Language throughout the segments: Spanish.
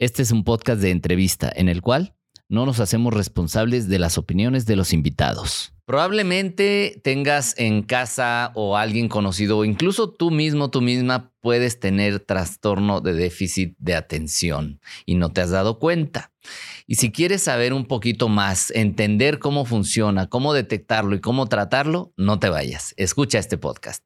Este es un podcast de entrevista en el cual no nos hacemos responsables de las opiniones de los invitados. Probablemente tengas en casa o alguien conocido o incluso tú mismo, tú misma puedes tener trastorno de déficit de atención y no te has dado cuenta. Y si quieres saber un poquito más, entender cómo funciona, cómo detectarlo y cómo tratarlo, no te vayas. Escucha este podcast.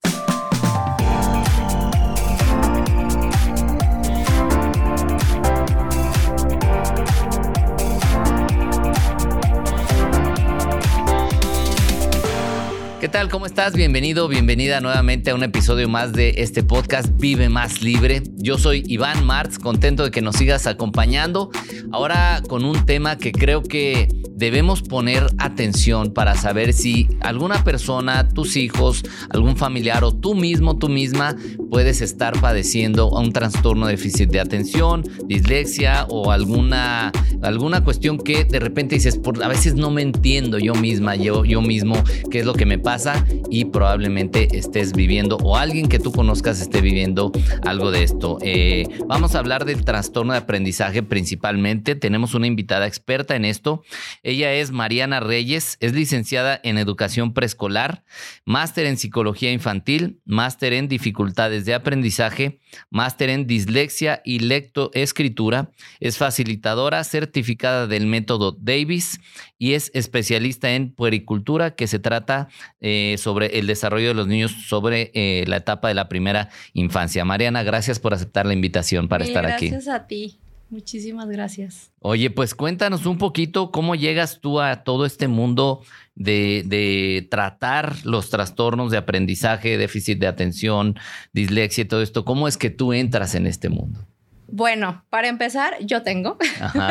Tal? ¿Cómo estás? Bienvenido, bienvenida nuevamente a un episodio más de este podcast Vive Más Libre. Yo soy Iván Martz, contento de que nos sigas acompañando. Ahora con un tema que creo que debemos poner atención para saber si alguna persona, tus hijos, algún familiar o tú mismo, tú misma puedes estar padeciendo un trastorno de déficit de atención, dislexia o alguna, alguna cuestión que de repente dices, por, a veces no me entiendo yo misma, yo, yo mismo, qué es lo que me pasa y probablemente estés viviendo o alguien que tú conozcas esté viviendo algo de esto. Eh, vamos a hablar del trastorno de aprendizaje principalmente. Tenemos una invitada experta en esto. Ella es Mariana Reyes, es licenciada en educación preescolar, máster en psicología infantil, máster en dificultades de aprendizaje, máster en dislexia y lectoescritura. Es facilitadora certificada del método Davis y es especialista en puericultura, que se trata eh, sobre el desarrollo de los niños sobre eh, la etapa de la primera infancia. Mariana, gracias por aceptar la invitación para estar aquí. Gracias a ti. Muchísimas gracias. Oye, pues cuéntanos un poquito cómo llegas tú a todo este mundo de, de, tratar los trastornos de aprendizaje, déficit de atención, dislexia y todo esto. ¿Cómo es que tú entras en este mundo? Bueno, para empezar, yo tengo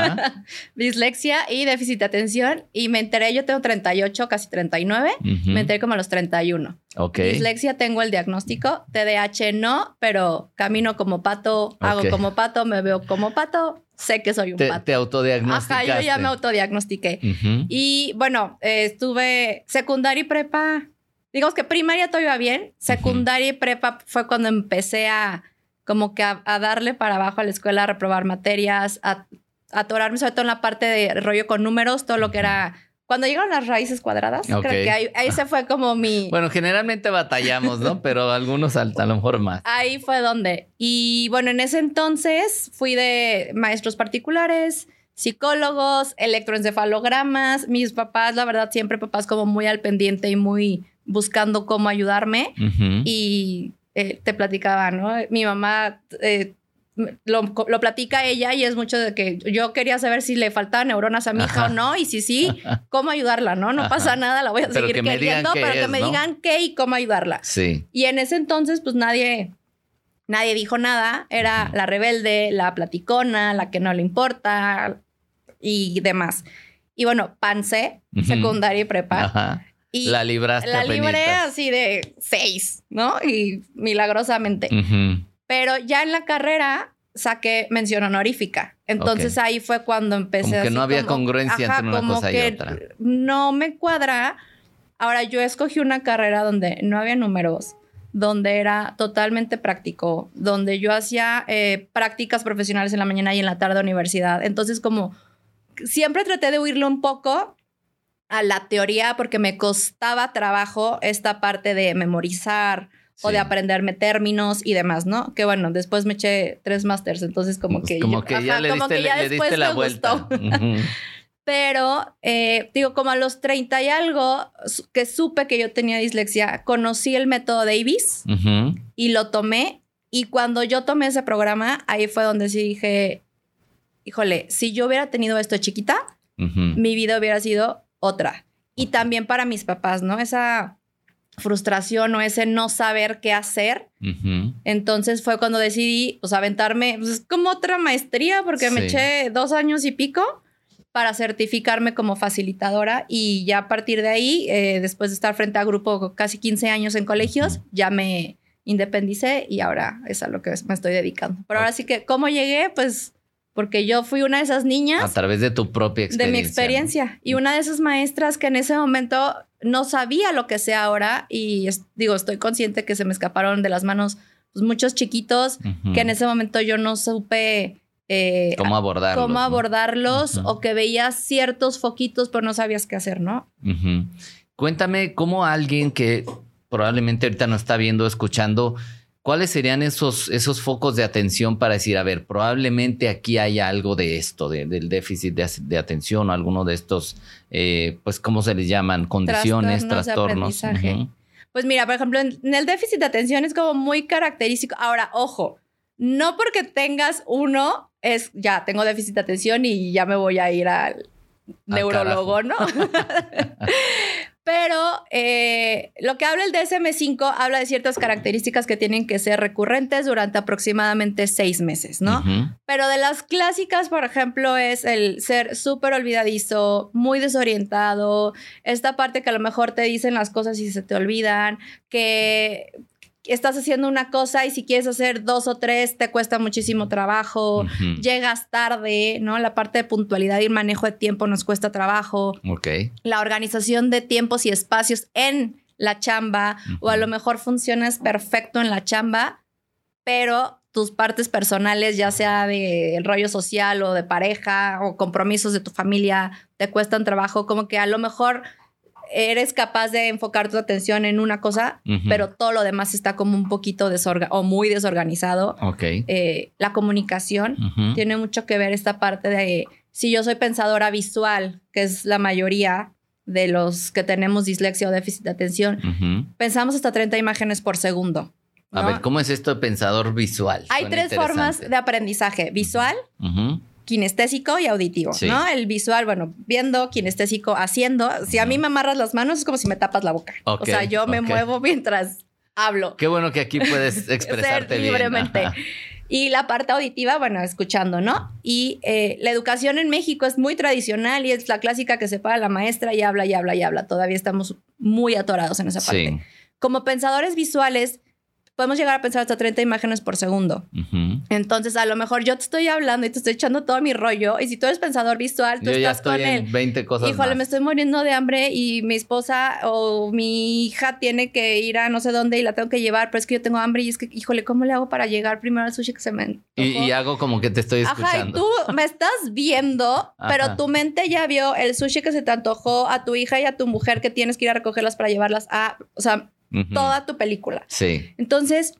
dislexia y déficit de atención y me enteré, yo tengo 38, casi 39, me enteré como a los 31. Ok. Dislexia tengo el diagnóstico, TDAH no, pero camino como pato, hago como pato, me veo como pato, sé que soy un te, pato. Te autodiagnosticaste. Ajá, yo ya me autodiagnostiqué. Y bueno, eh, estuve secundaria y prepa, digamos que primaria todo iba bien, secundaria y prepa fue cuando empecé a como que a, darle para abajo a la escuela, a reprobar materias, a, atorarme sobre todo en la parte de rollo con números, todo lo que era... Cuando llegaron las raíces cuadradas, creo que ahí, se fue como mi... Bueno, generalmente batallamos, ¿no? Pero algunos a lo mejor más. Ahí fue donde. Y bueno, en ese entonces fui de maestros particulares, psicólogos, electroencefalogramas. Mis papás, la verdad, siempre papás como muy al pendiente y muy buscando cómo ayudarme. Y eh, te platicaba, ¿no? Mi mamá eh, lo, lo, platica ella y es mucho de que yo quería saber si le faltaban neuronas a mi hija o no y si sí, cómo ayudarla, ¿no? No pasa nada, la voy a seguir queriendo, pero que me digan qué y cómo ayudarla. Sí. Y en ese entonces, pues nadie, nadie dijo nada, era la rebelde, la platicona, la que no le importa y demás. Y bueno, pansé, secundaria y prepa. Ajá la libraste. La libré así de seis, ¿no? Y milagrosamente. Pero ya en la carrera saqué mención honorífica. Entonces ahí fue cuando empecé como que no había congruencia entre una cosa y otra. No me cuadra. Ahora yo escogí una carrera donde no había números, donde era totalmente práctico, donde yo hacía eh, prácticas profesionales en la mañana y en la tarde de universidad. Entonces como siempre traté de huirlo un poco a la teoría porque me costaba trabajo esta parte de memorizar o de aprenderme términos y demás, ¿no? Que bueno, después me eché tres másters, entonces como que... Como que ya, le, diste, la vuelta. Pero, eh, digo, como a los 30 y algo, que supe que yo tenía dislexia, conocí el método Davis y lo tomé. Y cuando yo tomé ese programa, ahí fue donde sí dije, híjole, si yo hubiera tenido esto chiquita, mi vida hubiera sido otra. Y también para mis papás, ¿no? Esa frustración o ese no saber qué hacer. Entonces fue cuando decidí, pues, aventarme, pues, como otra maestría, porque me eché dos años y pico para certificarme como facilitadora y ya a partir de ahí, eh, después de estar frente a grupo casi 15 años en colegios, ya me independicé y ahora es a lo que me estoy dedicando. Pero ahora sí que, ¿cómo llegué? Pues porque yo fui una de esas niñas. A través de tu propia experiencia. De mi experiencia. Y una de esas maestras que en ese momento no sabía lo que sé ahora y digo, estoy consciente que se me escaparon de las manos pues, muchos chiquitos que en ese momento yo no supe eh, cómo abordarlos. Cómo abordarlos o que veías ciertos foquitos pero no sabías qué hacer, ¿no? Cuéntame cómo alguien que probablemente ahorita no está viendo, escuchando, ¿cuáles serían esos, esos focos de atención para decir, a ver, probablemente aquí hay algo de esto, del déficit de, atención o alguno de estos, eh, pues, ¿cómo se les llaman? Condiciones, trastornos. Pues mira, por ejemplo, en, el déficit de atención es como muy característico. Ahora, ojo, no porque tengas uno es ya tengo déficit de atención y ya me voy a ir al neurólogo, ¿no? Pero eh, lo que habla el DSM5 habla de ciertas características que tienen que ser recurrentes durante aproximadamente seis meses, ¿no? Pero de las clásicas, por ejemplo, es el ser súper olvidadizo, muy desorientado, esta parte que a lo mejor te dicen las cosas y se te olvidan, que estás haciendo una cosa y si quieres hacer dos o tres te cuesta muchísimo trabajo, llegas tarde, ¿no? La parte de puntualidad y manejo de tiempo nos cuesta trabajo. Ok. La organización de tiempos y espacios en la chamba o a lo mejor funcionas perfecto en la chamba, pero tus partes personales, ya sea de rollo social o de pareja o compromisos de tu familia, te cuestan trabajo, como que a lo mejor eres capaz de enfocar tu atención en una cosa, pero todo lo demás está como un poquito desorganizado o muy desorganizado. Ok. Eh, la comunicación tiene mucho que ver esta parte de si yo soy pensadora visual, que es la mayoría de los que tenemos dislexia o déficit de atención, pensamos hasta 30 imágenes por segundo. A ver, ¿cómo es esto de pensador visual? Hay tres formas de aprendizaje, visual, kinestésico y auditivo, ¿no? El visual, bueno, viendo, kinestésico, haciendo. Si a mí me amarras las manos es como si me tapas la boca. o sea, yo me muevo mientras hablo. Qué bueno que aquí puedes expresarte libremente. Y la parte auditiva, bueno, escuchando, ¿no? Y eh, la educación en México es muy tradicional y es la clásica que se para la maestra y habla y habla y habla. Todavía estamos muy atorados en esa parte. Como pensadores visuales, podemos llegar a pensar hasta 30 imágenes por segundo. Entonces, a lo mejor yo te estoy hablando y te estoy echando todo mi rollo. Y si tú eres pensador visual, tú estás con él. 20 cosas. Híjole, me estoy muriendo de hambre y mi esposa o mi hija tiene que ir a no sé dónde y la tengo que llevar, pero es que yo tengo hambre y es que, híjole, ¿cómo le hago para llegar primero al sushi que se me. Y, hago como que te estoy escuchando. Ajá, y tú me estás viendo, pero tu mente ya vio el sushi que se te antojó a tu hija y a tu mujer que tienes que ir a recogerlas para llevarlas a. O sea, toda tu película. Sí. Entonces,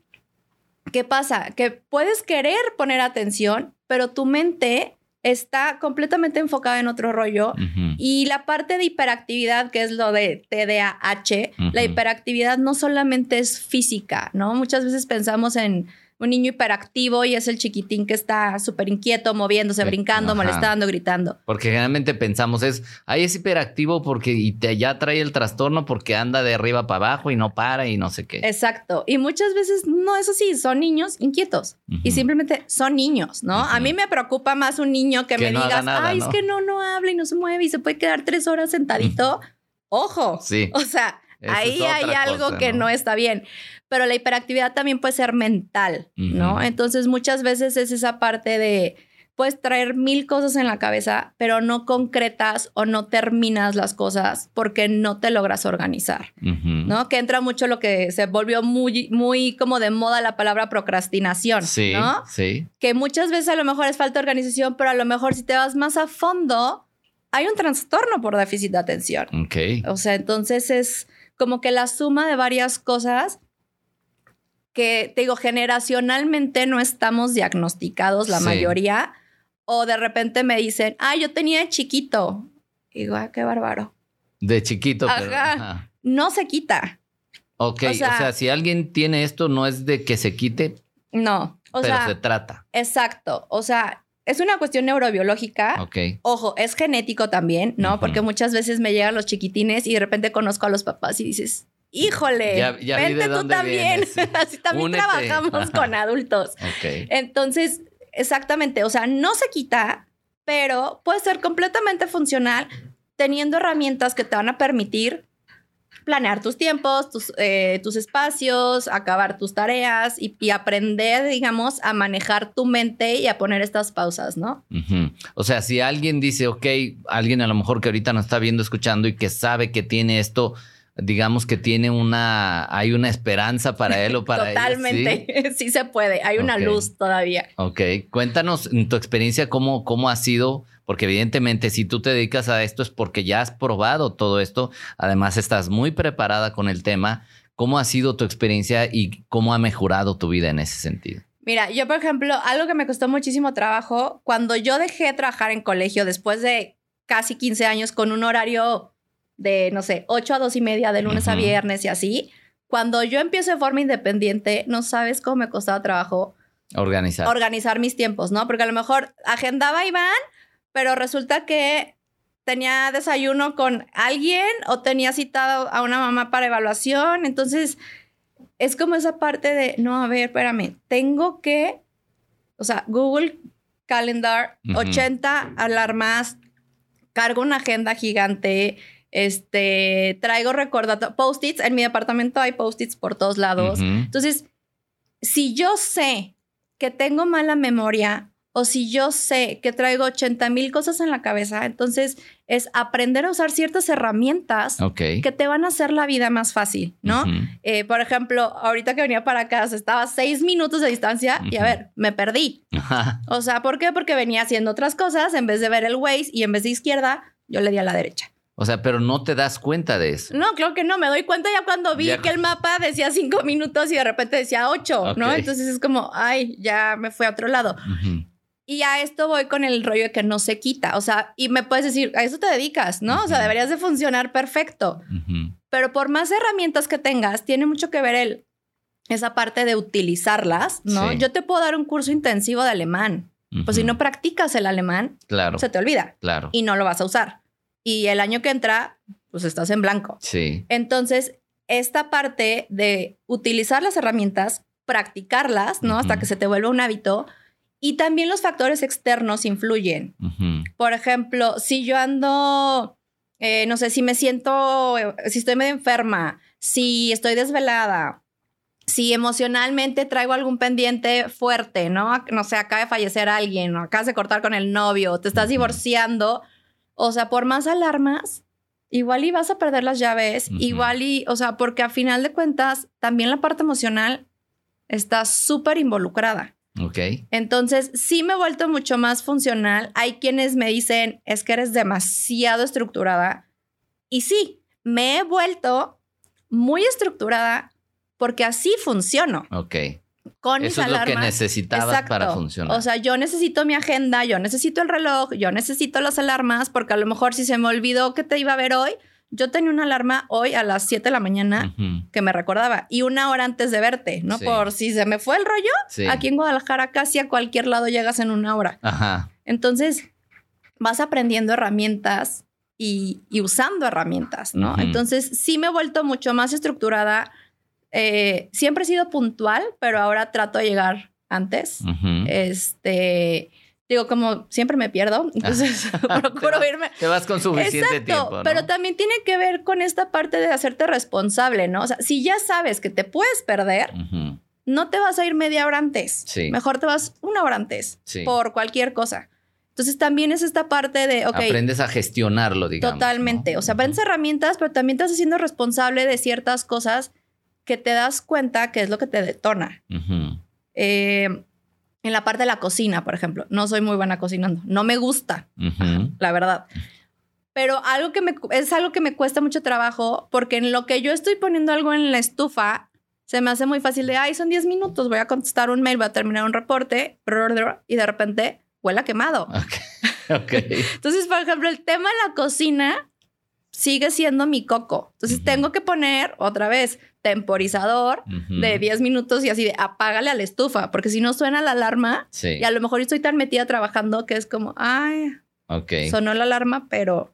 ¿qué pasa? Que puedes querer poner atención, pero tu mente está completamente enfocada en otro rollo. Y la parte de hiperactividad, que es lo de TDAH, la hiperactividad no solamente es física, ¿no? Muchas veces pensamos en un niño hiperactivo y es el chiquitín que está súper inquieto, moviéndose, brincando, molestando, gritando. Porque generalmente pensamos es, ahí es hiperactivo porque y te ya trae el trastorno porque anda de arriba para abajo y no para y no sé qué. Exacto. Y muchas veces no es así, son niños inquietos y simplemente son niños, ¿no? A mí me preocupa más un niño que, me digas, ay, es que no, no habla y no se mueve y se puede quedar tres horas sentadito. Ojo. Sí. O sea, ahí hay algo que ¿no? está bien. Pero la hiperactividad también puede ser mental, ¿no? Entonces muchas veces es esa parte de, puedes traer mil cosas en la cabeza, pero no concretas o no terminas las cosas porque no te logras organizar, ¿no? Que entra mucho lo que se volvió muy, muy como de moda la palabra procrastinación, sí, ¿no? Sí. Que muchas veces a lo mejor es falta de organización, pero a lo mejor si te vas más a fondo, hay un trastorno por déficit de atención. Ok. O sea, entonces es como que la suma de varias cosas que, te digo, generacionalmente no estamos diagnosticados la mayoría, o de repente me dicen, ah, yo tenía chiquito. Y digo, ah, qué bárbaro. De chiquito, pero... No se quita. Ok, o sea, si alguien tiene esto, no es de que se quite. No, o pero se trata. Exacto, o sea, es una cuestión neurobiológica. Ok. Ojo, es genético también, ¿no? Porque muchas veces me llegan los chiquitines y de repente conozco a los papás y dices, híjole, vente tú también. Así también trabajamos con adultos. Entonces, exactamente, o sea, no se quita, pero puede ser completamente funcional teniendo herramientas que te van a permitir planear tus tiempos, tus, eh, tus espacios, acabar tus tareas y, aprender, digamos, a manejar tu mente y a poner estas pausas, ¿no? O sea, si alguien dice, ok, alguien a lo mejor que ahorita nos está viendo, escuchando y que sabe que tiene esto, digamos que tiene una, hay una esperanza para él o para ella. Totalmente, ¿sí? se puede, hay una luz todavía. Ok, cuéntanos en tu experiencia cómo, cómo ha sido, porque evidentemente si tú te dedicas a esto es porque ya has probado todo esto, además estás muy preparada con el tema. ¿Cómo ha sido tu experiencia y cómo ha mejorado tu vida en ese sentido? Mira, yo por ejemplo, algo que me costó muchísimo trabajo, cuando yo dejé de trabajar en colegio después de casi 15 años con un horario de, no sé, 8 a 2 y media de lunes a viernes y así, cuando yo empiezo de forma independiente, no sabes cómo me costaba trabajo organizar. Organizar mis tiempos, ¿no? Porque a lo mejor agendaba Iván, pero resulta que tenía desayuno con alguien o tenía citado a una mamá para evaluación, entonces es como esa parte de, no, a ver, espérame, tengo que, o sea, Google Calendar, 80 alarmas, cargo una agenda gigante, este, traigo recordatorios, post-its, en mi departamento hay post-its por todos lados. Entonces, si yo sé que tengo mala memoria o si yo sé que traigo 80 mil cosas en la cabeza, entonces es aprender a usar ciertas herramientas que te van a hacer la vida más fácil, ¿no? Eh, por ejemplo, ahorita que venía para acá, estaba seis minutos de distancia y a ver, me perdí. O sea, ¿por qué? Porque venía haciendo otras cosas, en vez de ver el Waze y en vez de izquierda, yo le di a la derecha. O sea, pero no te das cuenta de eso. No, creo que no. Me doy cuenta ya cuando vi que el mapa decía cinco minutos y de repente decía ocho, ¿no? Entonces es como, ay, ya me fui a otro lado. Y a esto voy con el rollo de que no se quita. O sea, y me puedes decir, a eso te dedicas, ¿no? O sea, deberías de funcionar perfecto. Pero por más herramientas que tengas, tiene mucho que ver el, esa parte de utilizarlas, ¿no? Yo te puedo dar un curso intensivo de alemán. Pues si no practicas el alemán, claro. se te olvida. Claro. Y no lo vas a usar. Y el año que entra, pues estás en blanco. Sí. Entonces, esta parte de utilizar las herramientas, practicarlas, ¿no? Hasta que se te vuelva un hábito, y también los factores externos influyen. Por ejemplo, si yo ando, eh, no sé, si me siento, si estoy medio enferma, si estoy desvelada, si emocionalmente traigo algún pendiente fuerte, ¿no? No sé, acaba de fallecer alguien, o acabas de cortar con el novio, te estás divorciando, o sea, por más alarmas, igual y vas a perder las llaves, igual y, o sea, porque a final de cuentas, también la parte emocional está súper involucrada. Ok. Entonces, sí me he vuelto mucho más funcional. Hay quienes me dicen, es que eres demasiado estructurada. Y sí, me he vuelto muy estructurada porque así funciono. Ok. Con Eso es lo que necesitabas para funcionar. O sea, yo necesito mi agenda, yo necesito el reloj, yo necesito las alarmas, porque a lo mejor si se me olvidó que te iba a ver hoy, yo tenía una alarma hoy a las 7 de la mañana que me recordaba y una hora antes de verte, ¿no? Por si se me fue el rollo, aquí en Guadalajara casi a cualquier lado llegas en una hora. Ajá. Entonces, vas aprendiendo herramientas y, usando herramientas, ¿no? Entonces, sí me he vuelto mucho más estructurada. Eh, siempre he sido puntual, pero ahora trato de llegar antes. Este digo, como siempre me pierdo, entonces procuro irme. Te vas con suficiente tiempo. ¿no? Pero también tiene que ver con esta parte de hacerte responsable, ¿no? O sea, si ya sabes que te puedes perder, no te vas a ir media hora antes. Sí. Mejor te vas una hora antes por cualquier cosa. Entonces también es esta parte de, ok. Aprendes a gestionarlo, digamos. Totalmente. O sea, aprendes herramientas, pero también te estás haciendo responsable de ciertas cosas que te das cuenta que es lo que te detona. eh, en la parte de la cocina, por ejemplo, no soy muy buena cocinando. No me gusta, la verdad. Pero algo que me, es algo que me cuesta mucho trabajo porque en lo que yo estoy poniendo algo en la estufa, se me hace muy fácil de, ay, son 10 minutos, voy a contestar un mail, voy a terminar un reporte y de repente huele quemado. Entonces, por ejemplo, el tema de la cocina sigue siendo mi coco. Entonces tengo que poner otra vez temporizador de 10 minutos y así de apágale a la estufa, porque si no suena la alarma y a lo mejor estoy tan metida trabajando que es como, ay, sonó la alarma, pero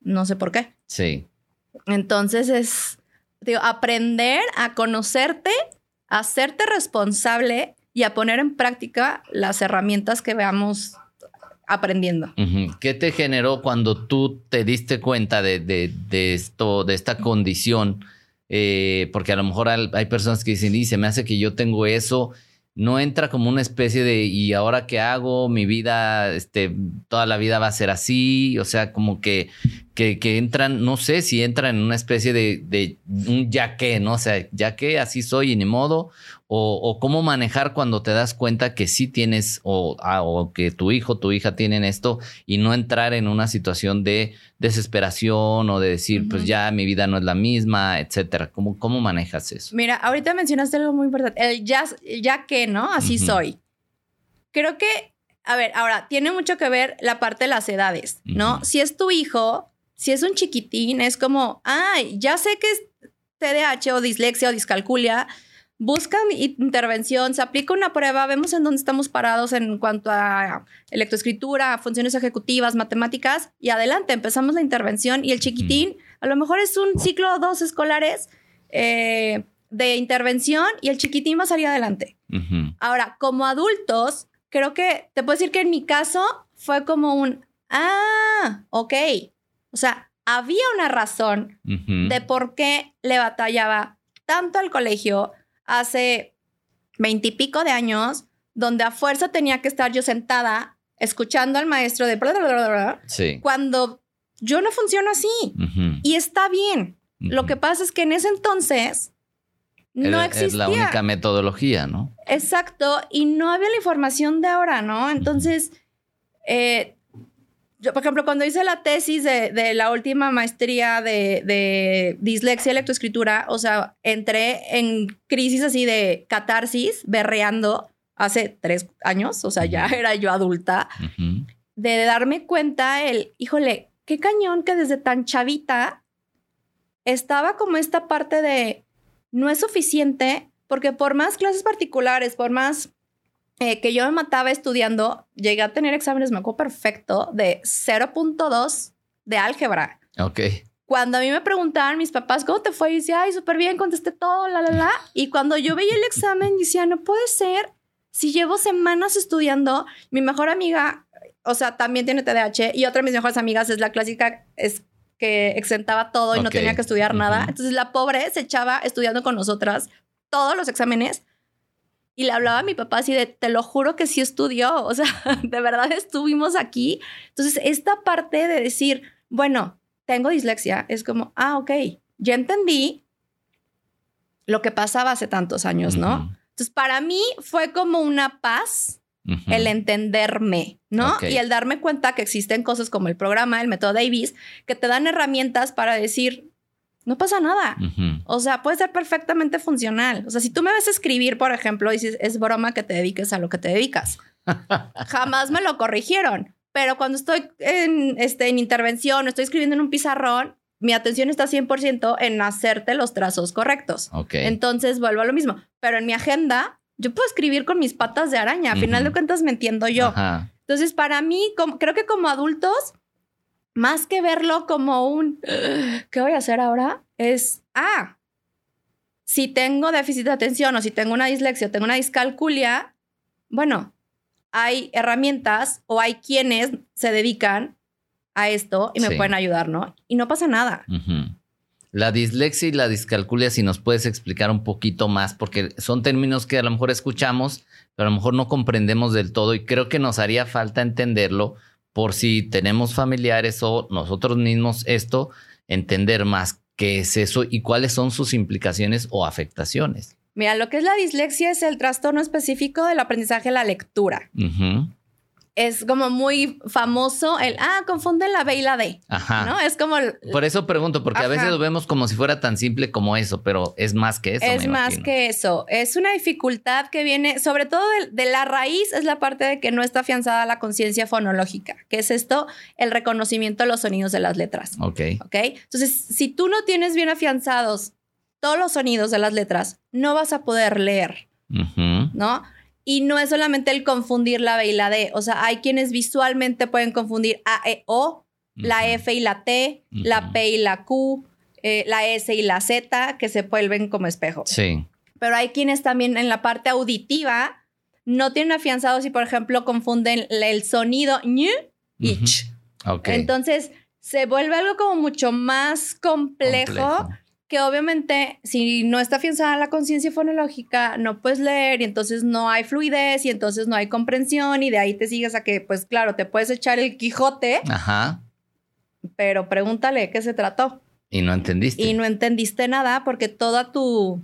no sé por qué. Sí. Entonces es, digo, aprender a conocerte, a hacerte responsable y a poner en práctica las herramientas que veamos aprendiendo. ¿Qué te generó cuando tú te diste cuenta de, esto, de esta condición? Eh, porque a lo mejor hay personas que dicen, y se me hace que yo tengo eso, no entra como una especie de, ¿y ahora qué hago? Mi vida, este, toda la vida va a ser así, o sea, como que, que, entran, no sé si entran en una especie de, de un ya que, ¿no? O sea, ya que así soy y ni modo, o, cómo manejar cuando te das cuenta que sí tienes o, ah, o, que tu hijo, tu hija tienen esto y no entrar en una situación de desesperación o de decir, pues ya mi vida no es la misma, etcétera. ¿Cómo, ¿Cómo manejas eso? Mira, ahorita mencionaste algo muy importante, el ya, ya que, ¿no? Así soy. Creo que, a ver, ahora, tiene mucho que ver la parte de las edades, ¿no? Si es tu hijo, si es un chiquitín, es como, ay, ya sé que es TDAH o dislexia o discalculia, buscan intervención, se aplica una prueba, vemos en dónde estamos parados en cuanto a electroescritura, funciones ejecutivas, matemáticas, y adelante, empezamos la intervención y el chiquitín, a lo mejor es un ciclo o dos escolares eh, de intervención y el chiquitín va a salir adelante. Ahora, como adultos, creo que te puedo decir que en mi caso fue como un, ah, ok, o sea, había una razón de por qué le batallaba tanto al colegio, hace veintipico de años, donde a fuerza tenía que estar yo sentada escuchando al maestro de sí. cuando yo no funciono así. Y está bien. Lo que pasa es que en ese entonces no existía. Es la única metodología, ¿no? Exacto. Y no había la información de ahora, ¿no? Entonces, eh, yo, por ejemplo, cuando hice la tesis de, la última maestría de, dislexia y lectoescritura, o sea, entré en crisis así de catarsis, berreando hace tres años, o sea, ya era yo adulta, de darme cuenta el, híjole, qué cañón que desde tan chavita estaba como esta parte de no es suficiente, porque por más clases particulares, por más eh, que yo me mataba estudiando, llegué a tener exámenes, me acuerdo perfecto, de 0.2 de álgebra. Ok. Cuando a mí me preguntaban mis papás, ¿cómo te fue? Y decía, ay, súper bien, contesté todo, la, la, la. Y cuando yo veía el examen, decía, no puede ser. Si llevo semanas estudiando, mi mejor amiga, o sea, también tiene TDAH y otra de mis mejores amigas es la clásica, es que exentaba todo y no tenía que estudiar nada. Entonces la pobre se echaba estudiando con nosotras todos los exámenes y le hablaba a mi papá así de, te lo juro que sí estudió, o sea, de verdad estuvimos aquí. Entonces, esta parte de decir, bueno, tengo dislexia, es como, ah, ok, ya entendí lo que pasaba hace tantos años, ¿no? Entonces, para mí fue como una paz el entenderme, ¿no? Y el darme cuenta que existen cosas como el programa, el método Davis, que te dan herramientas para decir, no pasa nada. O sea, puede ser perfectamente funcional. O sea, si tú me ves escribir, por ejemplo, dices, es broma que te dediques a lo que te dedicas. Jamás me lo corrigieron. Pero cuando estoy en, este, en intervención, estoy escribiendo en un pizarrón, mi atención está 100% en hacerte los trazos correctos. Entonces vuelvo a lo mismo. Pero en mi agenda, yo puedo escribir con mis patas de araña. A final de cuentas me entiendo yo. Entonces, para mí, creo que como adultos, más que verlo como un, ¿qué voy a hacer ahora? Es, ah, si tengo déficit de atención o si tengo una dislexia o tengo una discalculia, bueno, hay herramientas o hay quienes se dedican a esto y me pueden ayudar, ¿no? Y no pasa nada. La dislexia y la discalculia, si nos puedes explicar un poquito más, porque son términos que a lo mejor escuchamos, pero a lo mejor no comprendemos del todo y creo que nos haría falta entenderlo por si tenemos familiares o nosotros mismos esto, entender más qué es eso y cuáles son sus implicaciones o afectaciones. Mira, lo que es la dislexia es el trastorno específico del aprendizaje de la lectura es como muy famoso el, ah, confunden la B y la D. Ajá. ¿No? Es como... Por eso pregunto, porque a veces lo vemos como si fuera tan simple como eso, pero es más que eso. Es más que eso. Es una dificultad que viene, sobre todo de, la raíz, es la parte de que no está afianzada la conciencia fonológica, que es esto, el reconocimiento de los sonidos de las letras. Ok. Ok. Entonces, si tú no tienes bien afianzados todos los sonidos de las letras, no vas a poder leer. ¿No? Y no es solamente el confundir la B y la D. O sea, hay quienes visualmente pueden confundir A, E, O, la F y la T, la P y la Q, eh, la S y la Z, que se vuelven como espejo. Sí. Pero hay quienes también en la parte auditiva no tienen afianzado si, por ejemplo, confunden el sonido ñ y ch. Entonces, se vuelve algo como mucho más complejo que obviamente si no está afianzada la conciencia fonológica, no puedes leer y entonces no hay fluidez y entonces no hay comprensión y de ahí te sigues a que, pues claro, te puedes echar el Quijote. Ajá. pero pregúntale qué se trató. Y no entendiste. Y no entendiste nada porque toda tu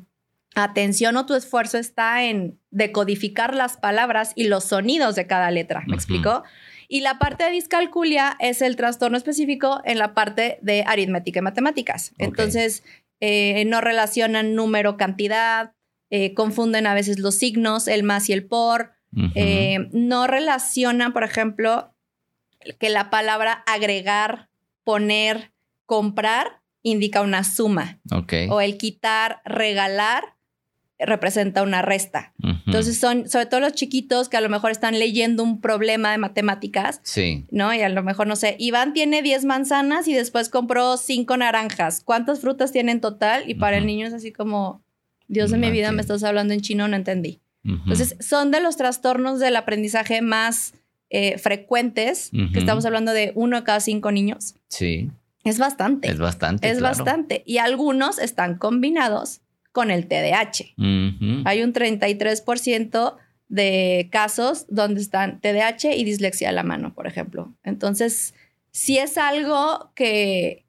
atención o tu esfuerzo está en decodificar las palabras y los sonidos de cada letra. ¿Me explico? Y la parte de discalculia es el trastorno específico en la parte de aritmética y matemáticas. Entonces, eh, no relacionan número, cantidad, eh, confunden a veces los signos, el más y el por. Eh, no relacionan, por ejemplo, que la palabra agregar, poner, comprar indica una suma. O el quitar, regalar representa una resta. Entonces son, sobre todo los chiquitos que a lo mejor están leyendo un problema de matemáticas. Sí. ¿No? Y a lo mejor, no sé, Iván tiene 10 manzanas y después compró 5 naranjas. ¿Cuántas frutas tiene en total? Y para el niño es así como, Dios de mi vida, me estás hablando en chino, no entendí. Entonces, son de los trastornos del aprendizaje más eh, frecuentes, que estamos hablando de uno de cada cinco niños. Sí. Es bastante. Es bastante. Es bastante. Y algunos están combinados con el TDAH. Hay un 33% de casos donde están TDAH y dislexia a la mano, por ejemplo. Entonces, si es algo que,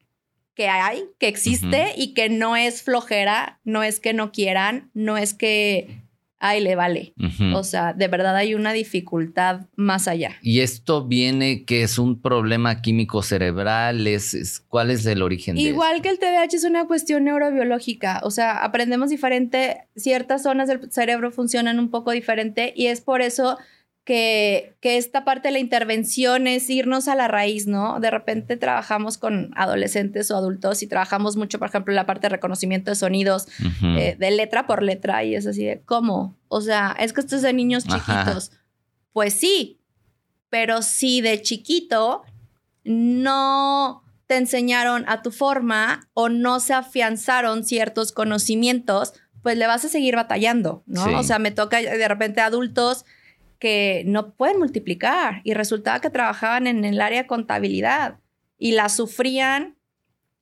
que hay, que existe y que no es flojera, no es que no quieran, no es que ay, le vale. O sea, de verdad hay una dificultad más allá. Y esto viene que es un problema químico cerebral, es, ¿cuál es el origen Igual que el TDAH es una cuestión neurobiológica, o sea, aprendemos diferente, ciertas zonas del cerebro funcionan un poco diferente y es por eso que, esta parte de la intervención es irnos a la raíz, ¿no? De repente trabajamos con adolescentes o adultos y trabajamos mucho, por ejemplo, la parte de reconocimiento de sonidos eh, de letra por letra y es así de, ¿cómo? O sea, es que esto es de niños chiquitos. Pues sí, pero si de chiquito no te enseñaron a tu forma o no se afianzaron ciertos conocimientos, pues le vas a seguir batallando, ¿no? O sea, me toca de repente adultos que no pueden multiplicar y resultaba que trabajaban en el área de contabilidad y la sufrían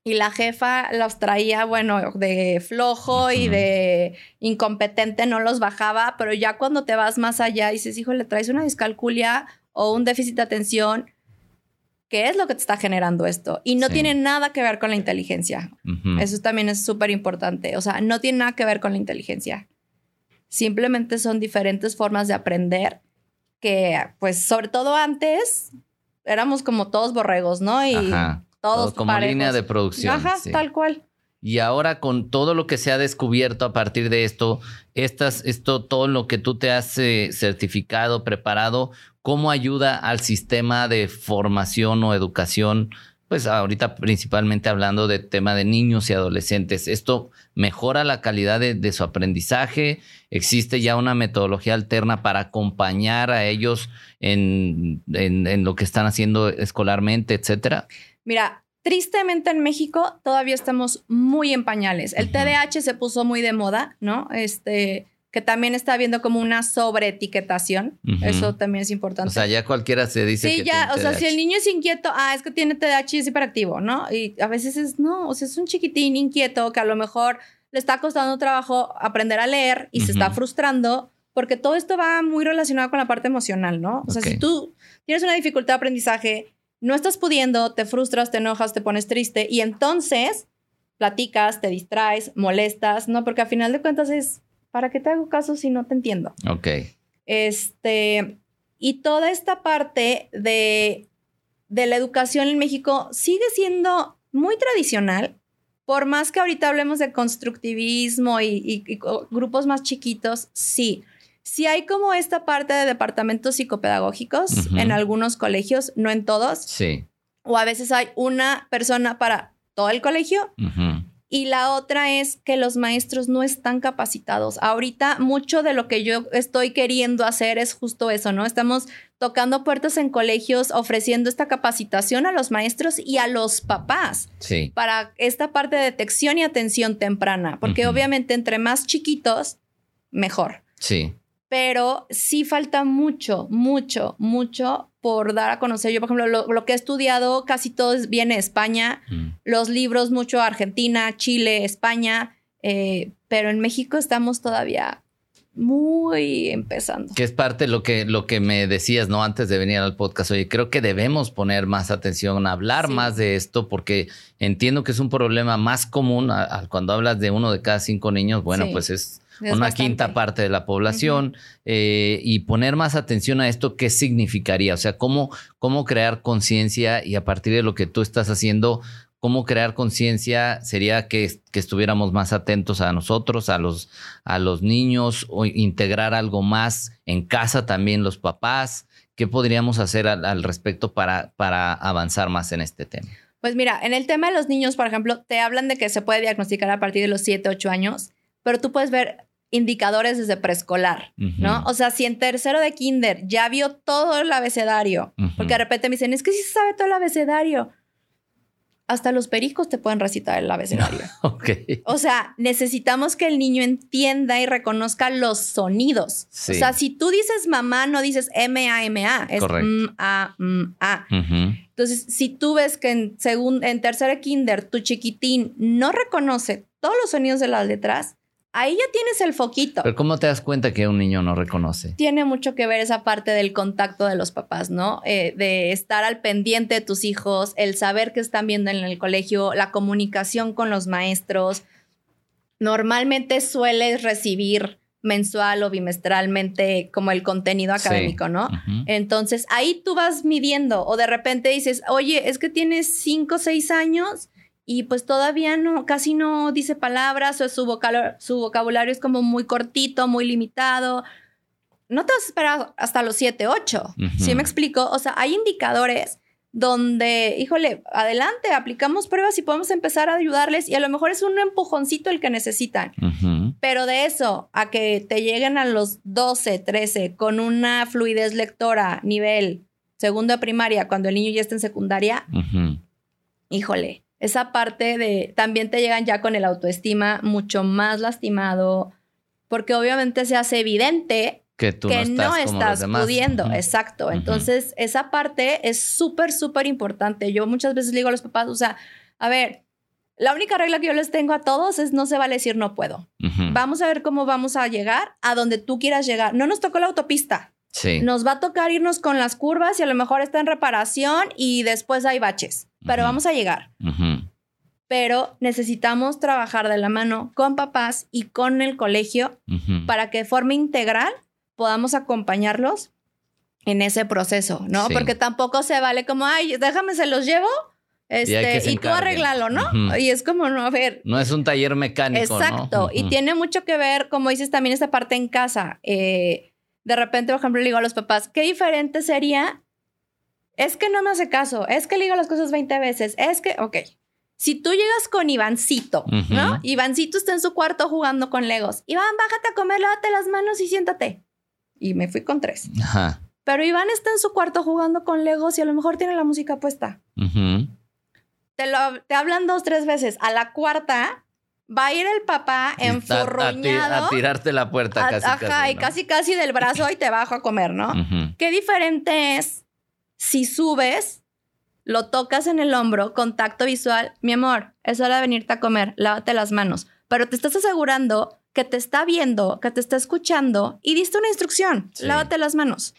y la jefa los traía, bueno, de flojo y de incompetente, no los bajaba, pero ya cuando te vas más allá dices, hijo, le traes una discalculia o un déficit de atención, ¿qué es lo que te está generando esto? Y no tiene nada que ver con la inteligencia. Eso también es súper importante. O sea, no tiene nada que ver con la inteligencia. Simplemente son diferentes formas de aprender que pues sobre todo antes éramos como todos borregos, ¿no? Y todos como línea de producción. Ajá, tal cual. Y ahora con todo lo que se ha descubierto a partir de esto, estas, esto, todo lo que tú te has eh, certificado, preparado, ¿cómo ayuda al sistema de formación o educación pues ahorita principalmente hablando de tema de niños y adolescentes. ¿Esto mejora la calidad de, su aprendizaje? ¿Existe ya una metodología alterna para acompañar a ellos en, lo que están haciendo escolarmente, etcétera? Mira, tristemente en México todavía estamos muy en pañales. El TDAH se puso muy de moda, ¿no? Este, que también está habiendo como una sobreetiquetación. Eso también es importante. O sea, ya cualquiera se dice sí, ya, o sea, si el niño es inquieto, ah, es que tiene TDAH y es hiperactivo, ¿no? Y a veces es, no, o sea, es un chiquitín inquieto que a lo mejor le está costando trabajo aprender a leer y se está frustrando porque todo esto va muy relacionado con la parte emocional, ¿no? O sea, si tú tienes una dificultad de aprendizaje, no estás pudiendo, te frustras, te enojas, te pones triste y entonces platicas, te distraes, molestas, ¿no? Porque al final de cuentas es ¿para qué te hago caso si no te entiendo? Ok. Este, y toda esta parte de, de la educación en México sigue siendo muy tradicional, por más que ahorita hablemos de constructivismo y, grupos más chiquitos, sí. Sí hay como esta parte de departamentos psicopedagógicos en algunos colegios, no en todos. Sí. O a veces hay una persona para todo el colegio y la otra es que los maestros no están capacitados. Ahorita mucho de lo que yo estoy queriendo hacer es justo eso, ¿no? Estamos tocando puertas en colegios, ofreciendo esta capacitación a los maestros y a los papás sí. para esta parte de detección y atención temprana, porque obviamente entre más chiquitos, mejor. Sí pero sí falta mucho, mucho, mucho por dar a conocer. Yo, por ejemplo, lo, que he estudiado casi todo viene de España, mm. los libros mucho Argentina, Chile, España, eh, pero en México estamos todavía muy empezando. Que es parte de lo que, lo que me decías, ¿no? Antes de venir al podcast. Oye, creo que debemos poner más atención, hablar más de esto, porque entiendo que es un problema más común. cuando hablas de uno de cada cinco niños, bueno, pues es, una quinta parte de la población. Eh, y poner más atención a esto, ¿qué significaría? O sea, cómo, cómo crear conciencia y a partir de lo que tú estás haciendo, cómo crear conciencia sería que, estuviéramos más atentos a nosotros, a los, a los niños, o integrar algo más en casa también los papás. ¿Qué podríamos hacer al, respecto para, para avanzar más en este tema? Pues mira, en el tema de los niños, por ejemplo, te hablan de que se puede diagnosticar a partir de los 7, 8 años, pero tú puedes ver indicadores desde preescolar, ¿no? O sea, si en tercero de kinder ya vio todo el abecedario, porque de repente me dicen, es que sí se sabe todo el abecedario hasta los pericos te pueden recitar el abecedario. ok. O sea, necesitamos que el niño entienda y reconozca los sonidos. O sea, si tú dices mamá, no dices M-A-M-A, es M-A-M-A. Entonces, si tú ves que en, segundo, en tercer kinder tu chiquitín no reconoce todos los sonidos de las letras, ahí ya tienes el foquito. Pero ¿cómo te das cuenta que un niño no reconoce? Tiene mucho que ver esa parte del contacto de los papás, ¿no? Eh, de estar al pendiente de tus hijos, el saber qué están viendo en el colegio, la comunicación con los maestros. Normalmente sueles recibir mensual o bimestralmente como el contenido académico, ¿no? Entonces ahí tú vas midiendo o de repente dices, oye, es que tienes cinco o seis años y pues todavía no, casi no dice palabras o su, vocabulario, es como muy cortito, muy limitado. No te vas a esperar hasta los 7, 8. ¿Sí me explico? O sea, hay indicadores donde, híjole, adelante, aplicamos pruebas y podemos empezar a ayudarles y a lo mejor es un empujoncito el que necesitan. Pero de eso a que te lleguen a los 12, 13 con una fluidez lectora nivel segundo de primaria cuando el niño ya está en secundaria, híjole, esa parte de también te llegan ya con el autoestima mucho más lastimado, porque obviamente se hace evidente que, tú no estás, pudiendo. Exacto. Entonces, esa parte es súper, súper importante. Yo muchas veces le digo a los papás, o sea, a ver, la única regla que yo les tengo a todos es no se vale decir no puedo. Vamos a ver cómo vamos a llegar a donde tú quieras llegar. No nos tocó la autopista. Sí. Nos va a tocar irnos con las curvas y a lo mejor está en reparación y después hay baches pero vamos a llegar. Pero necesitamos trabajar de la mano con papás y con el colegio para que de forma integral podamos acompañarlos en ese proceso, ¿no? Porque tampoco se vale como, ay, déjame, se los llevo. Este, y, tú arreglalo, ¿no? Y es como, no, a ver. No es un taller mecánico. Exacto. Y tiene mucho que ver, como dices también, esta parte en casa. Eh, de repente, por ejemplo, le digo a los papás, qué diferente sería es que no me hace caso, es que le digo las cosas 20 veces, es que, ok. Si tú llegas con Ivancito, ¿no? Ivancito está en su cuarto jugando con Legos. Iván, bájate a comer, lávate las manos y siéntate. Y me fui con tres. Ajá. Pero Iván está en su cuarto jugando con Legos y a lo mejor tiene la música puesta. te, lo, te hablan dos, tres veces. A la cuarta, va a ir el papá enfurruñado. A, tirarte la puerta casi, Ajá, y casi, casi del brazo y te bajo a comer, ¿no? Qué diferente es si subes, lo tocas en el hombro, contacto visual, mi amor, es hora de venirte a comer, lávate las manos, pero te estás asegurando que te está viendo, que te está escuchando y diste una instrucción, lávate las manos.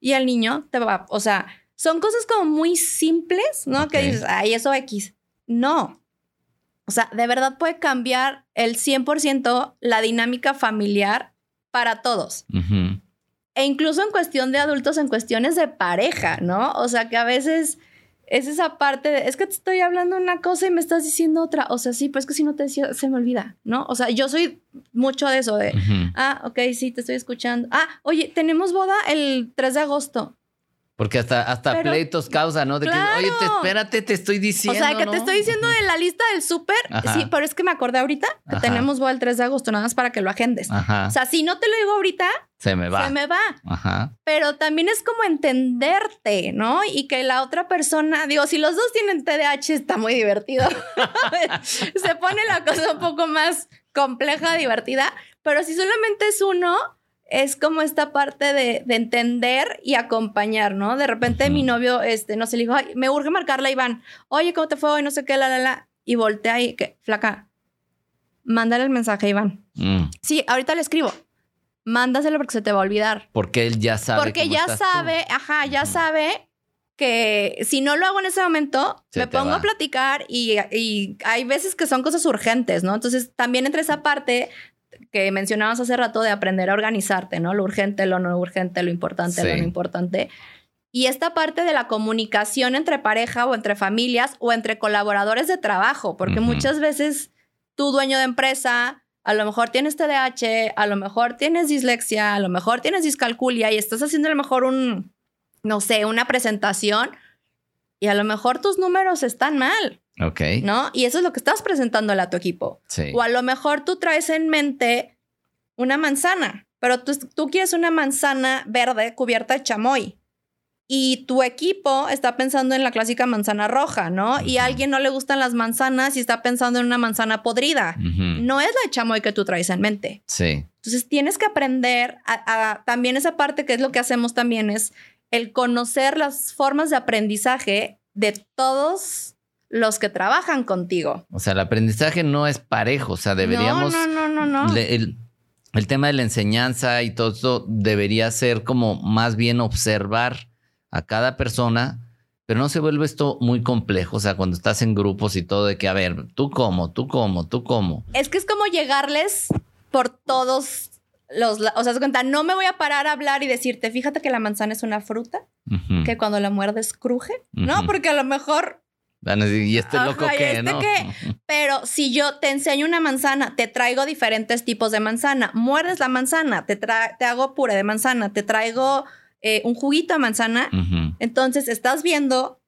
Y el niño te va, o sea, son cosas como muy simples, ¿no? Que dices, ay, eso X. No. O sea, de verdad puede cambiar el 100% la dinámica familiar para todos. E incluso en cuestión de adultos, en cuestiones de pareja, ¿no? O sea, que a veces es esa parte de, es que te estoy hablando una cosa y me estás diciendo otra. O sea, sí, pues que si no te decía, se me olvida, ¿no? O sea, yo soy mucho de eso, de, ah, ok, sí, te estoy escuchando. Ah, oye, tenemos boda el 3 de agosto. Porque hasta, hasta pleitos causa, ¿no? De que, oye, te, espérate, te estoy diciendo. O sea, que te estoy diciendo de la lista del súper. Sí, pero es que me acordé ahorita que tenemos boda el 3 de agosto, nada más para que lo agendes. O sea, si no te lo digo ahorita, se me va. Se me va. Ajá. Pero también es como entenderte, ¿no? Y que la otra persona, digo, si los dos tienen TDAH, está muy divertido. se pone la cosa un poco más compleja, divertida. Pero si solamente es uno, es como esta parte de, entender y acompañar, ¿no? De repente mi novio, este, no sé, le dijo, me urge marcarla, Iván. Oye, ¿cómo te fue hoy? No sé qué, la, la, la. Y voltea y, que, flaca, mándale el mensaje, Iván. Mm. Sí, ahorita le escribo. mándaselo porque se te va a olvidar. Porque él ya sabe. Porque ya sabe, ajá, ya sabe que si no lo hago en ese momento, me pongo a platicar y, hay veces que son cosas urgentes, ¿no? Entonces, también entre esa parte que mencionabas hace rato de aprender a organizarte, ¿no? Lo urgente, lo no urgente, lo importante, lo no importante. Y esta parte de la comunicación entre pareja o entre familias o entre colaboradores de trabajo, porque muchas veces tú dueño de empresa, a lo mejor tienes TDAH, a lo mejor tienes dislexia, a lo mejor tienes discalculia y estás haciendo a lo mejor un, no sé, una presentación y a lo mejor tus números están mal. Ok. ¿No? Y eso es lo que estás presentándole a tu equipo. Sí. O a lo mejor tú traes en mente una manzana, pero tú, tú quieres una manzana verde cubierta de chamoy y tu equipo está pensando en la clásica manzana roja, ¿no? Y a alguien no le gustan las manzanas y está pensando en una manzana podrida. No es la chamoy que tú traes en mente. Sí. Entonces tienes que aprender a, también esa parte que es lo que hacemos también es el conocer las formas de aprendizaje de todos los que trabajan contigo. O sea, el aprendizaje no es parejo, o sea, deberíamos... No, no, no, no, no. el, el tema de la enseñanza y todo eso debería ser como más bien observar a cada persona, pero no se vuelve esto muy complejo, o sea, cuando estás en grupos y todo, de que, a ver, tú cómo, tú cómo, tú cómo. Es que es como llegarles por todos los, o sea, se cuenta, no me voy a parar a hablar y decirte, fíjate que la manzana es una fruta, que cuando la muerdes cruje, ¿no? Porque a lo mejor... Y este loco que, este ¿no? Pero si yo te enseño una manzana, te traigo diferentes tipos de manzana, muerdes la manzana, te, te hago puré de manzana, te traigo eh, un juguito de manzana. Entonces estás viendo,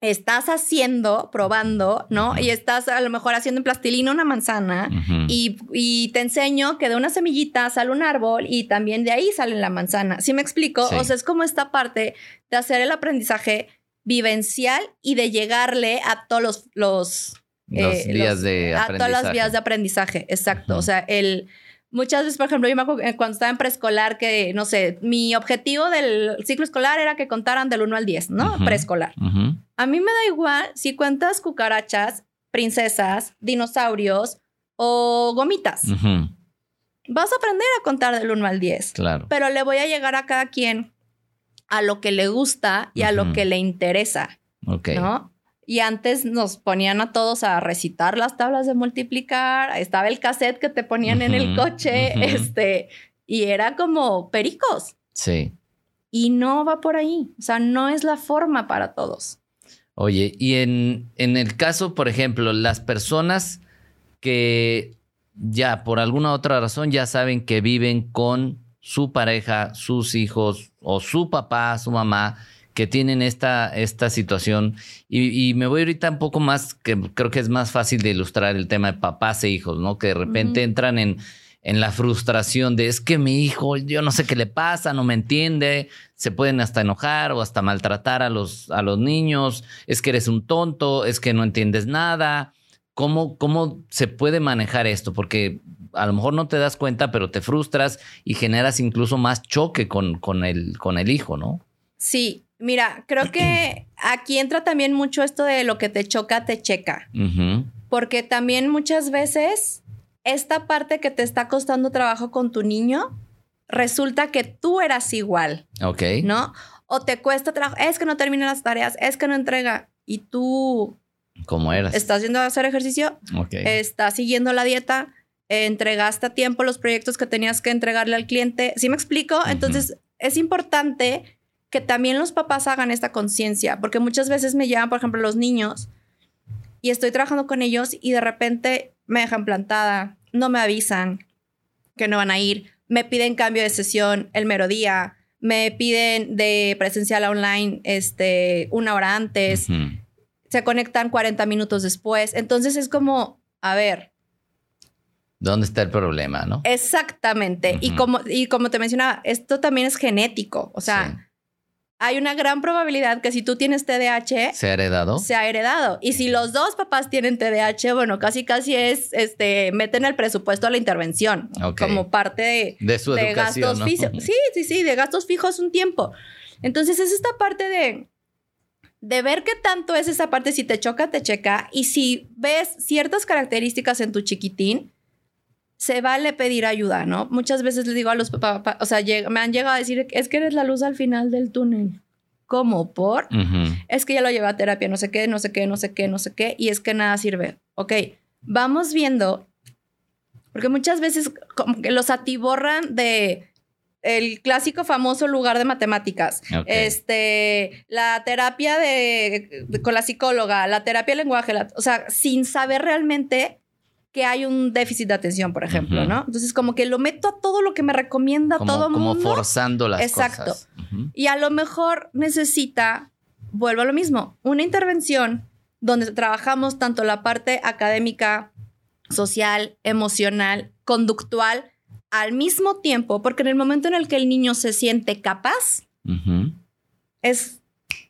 estás haciendo, probando, ¿no? Y estás a lo mejor haciendo en plastilina una manzana y, te enseño que de una semillita sale un árbol y también de ahí sale la manzana. ¿Sí me explico? O sea, es como esta parte de hacer el aprendizaje vivencial y de llegarle a todos los... los, eh, vías de aprendizaje. A todas las vías de aprendizaje, exacto. O sea, el Muchas veces, por ejemplo, yo me acuerdo cuando estaba en preescolar que, no sé, mi objetivo del ciclo escolar era que contaran del 1 al 10, ¿no? Preescolar. A mí me da igual si cuentas cucarachas, princesas, dinosaurios o gomitas. Vas a aprender a contar del 1 al 10. Claro. Pero le voy a llegar a cada quien a lo que le gusta y a lo que le interesa. Ok. ¿No? Y antes nos ponían a todos a recitar las tablas de multiplicar. Estaba el cassette que te ponían en el coche, este, y era como pericos. Sí. Y no va por ahí. O sea, no es la forma para todos. Oye, y en, en el caso, por ejemplo, las personas que ya por alguna otra razón ya saben que viven con su pareja, sus hijos o su papá, su mamá que tienen esta, esta situación. Y, me voy ahorita un poco más, que creo que es más fácil de ilustrar el tema de papás e hijos, ¿no? Que de repente entran en, en la frustración de es que mi hijo, yo no sé qué le pasa, no me entiende, se pueden hasta enojar o hasta maltratar a los, a los niños, es que eres un tonto, es que no entiendes nada. ¿Cómo, ¿Cómo se puede manejar esto? Porque a lo mejor no te das cuenta, pero te frustras y generas incluso más choque con, con, el, con el hijo, ¿no? Sí, Mira, creo que aquí entra también mucho esto de lo que te choca, te checa. Porque también muchas veces esta parte que te está costando trabajo con tu niño, resulta que tú eras igual. Ok. ¿No? O te cuesta trabajo, es que no termina las tareas, es que no entrega. Y tú... ¿Cómo eras? Estás yendo a hacer ejercicio, estás siguiendo la dieta, entregaste a tiempo los proyectos que tenías que entregarle al cliente. ¿Sí me explico? Entonces, es importante que también los papás hagan esta conciencia, porque muchas veces me llevan, por ejemplo, los niños y estoy trabajando con ellos y de repente me dejan plantada, no me avisan que no van a ir, me piden cambio de sesión el mero día, me piden de presencial a online este, una hora antes, se conectan 40 minutos después, entonces es como, a ver, ¿Dónde está el problema, no? Exactamente. y, como, y como te mencionaba, esto también es genético. O sea, hay una gran probabilidad que si tú tienes TDAH... ¿Se ha heredado? Se ha heredado. Y si los dos papás tienen TDAH, bueno, casi casi es, este, meten el presupuesto a la intervención como parte de, de su de gastos fijos. Sí, sí, sí, de gastos fijos un tiempo. Entonces es esta parte de, de ver qué tanto es esa parte, si te choca, te checa. Y si ves ciertas características en tu chiquitín, se vale pedir ayuda, ¿no? Muchas veces les digo a los papás, o sea, me han llegado a decir, es que eres la luz al final del túnel. ¿Cómo? ¿Por? Es que ya lo llevé a terapia, no sé qué, no sé qué, no sé qué, no sé qué, y es que nada sirve. Ok, vamos viendo, porque muchas veces como que los atiborran de el clásico famoso lugar de matemáticas, este, la terapia de, con la psicóloga, la terapia de lenguaje, o sea, sin saber realmente que hay un déficit de atención, por ejemplo, ¿no? Entonces, como que lo meto a todo lo que me recomienda todo mundo. Como forzando las Exacto. cosas. Exacto. Y a lo mejor necesita, vuelvo a lo mismo, una intervención donde trabajamos tanto la parte académica, social, emocional, conductual, al mismo tiempo, porque en el momento en el que el niño se siente capaz, es...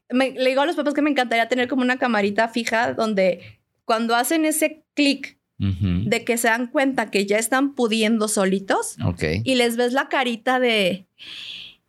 le digo a los papás que me encantaría tener como una camarita fija donde cuando hacen ese clic de que se dan cuenta que ya están pudiendo solitos y les ves la carita de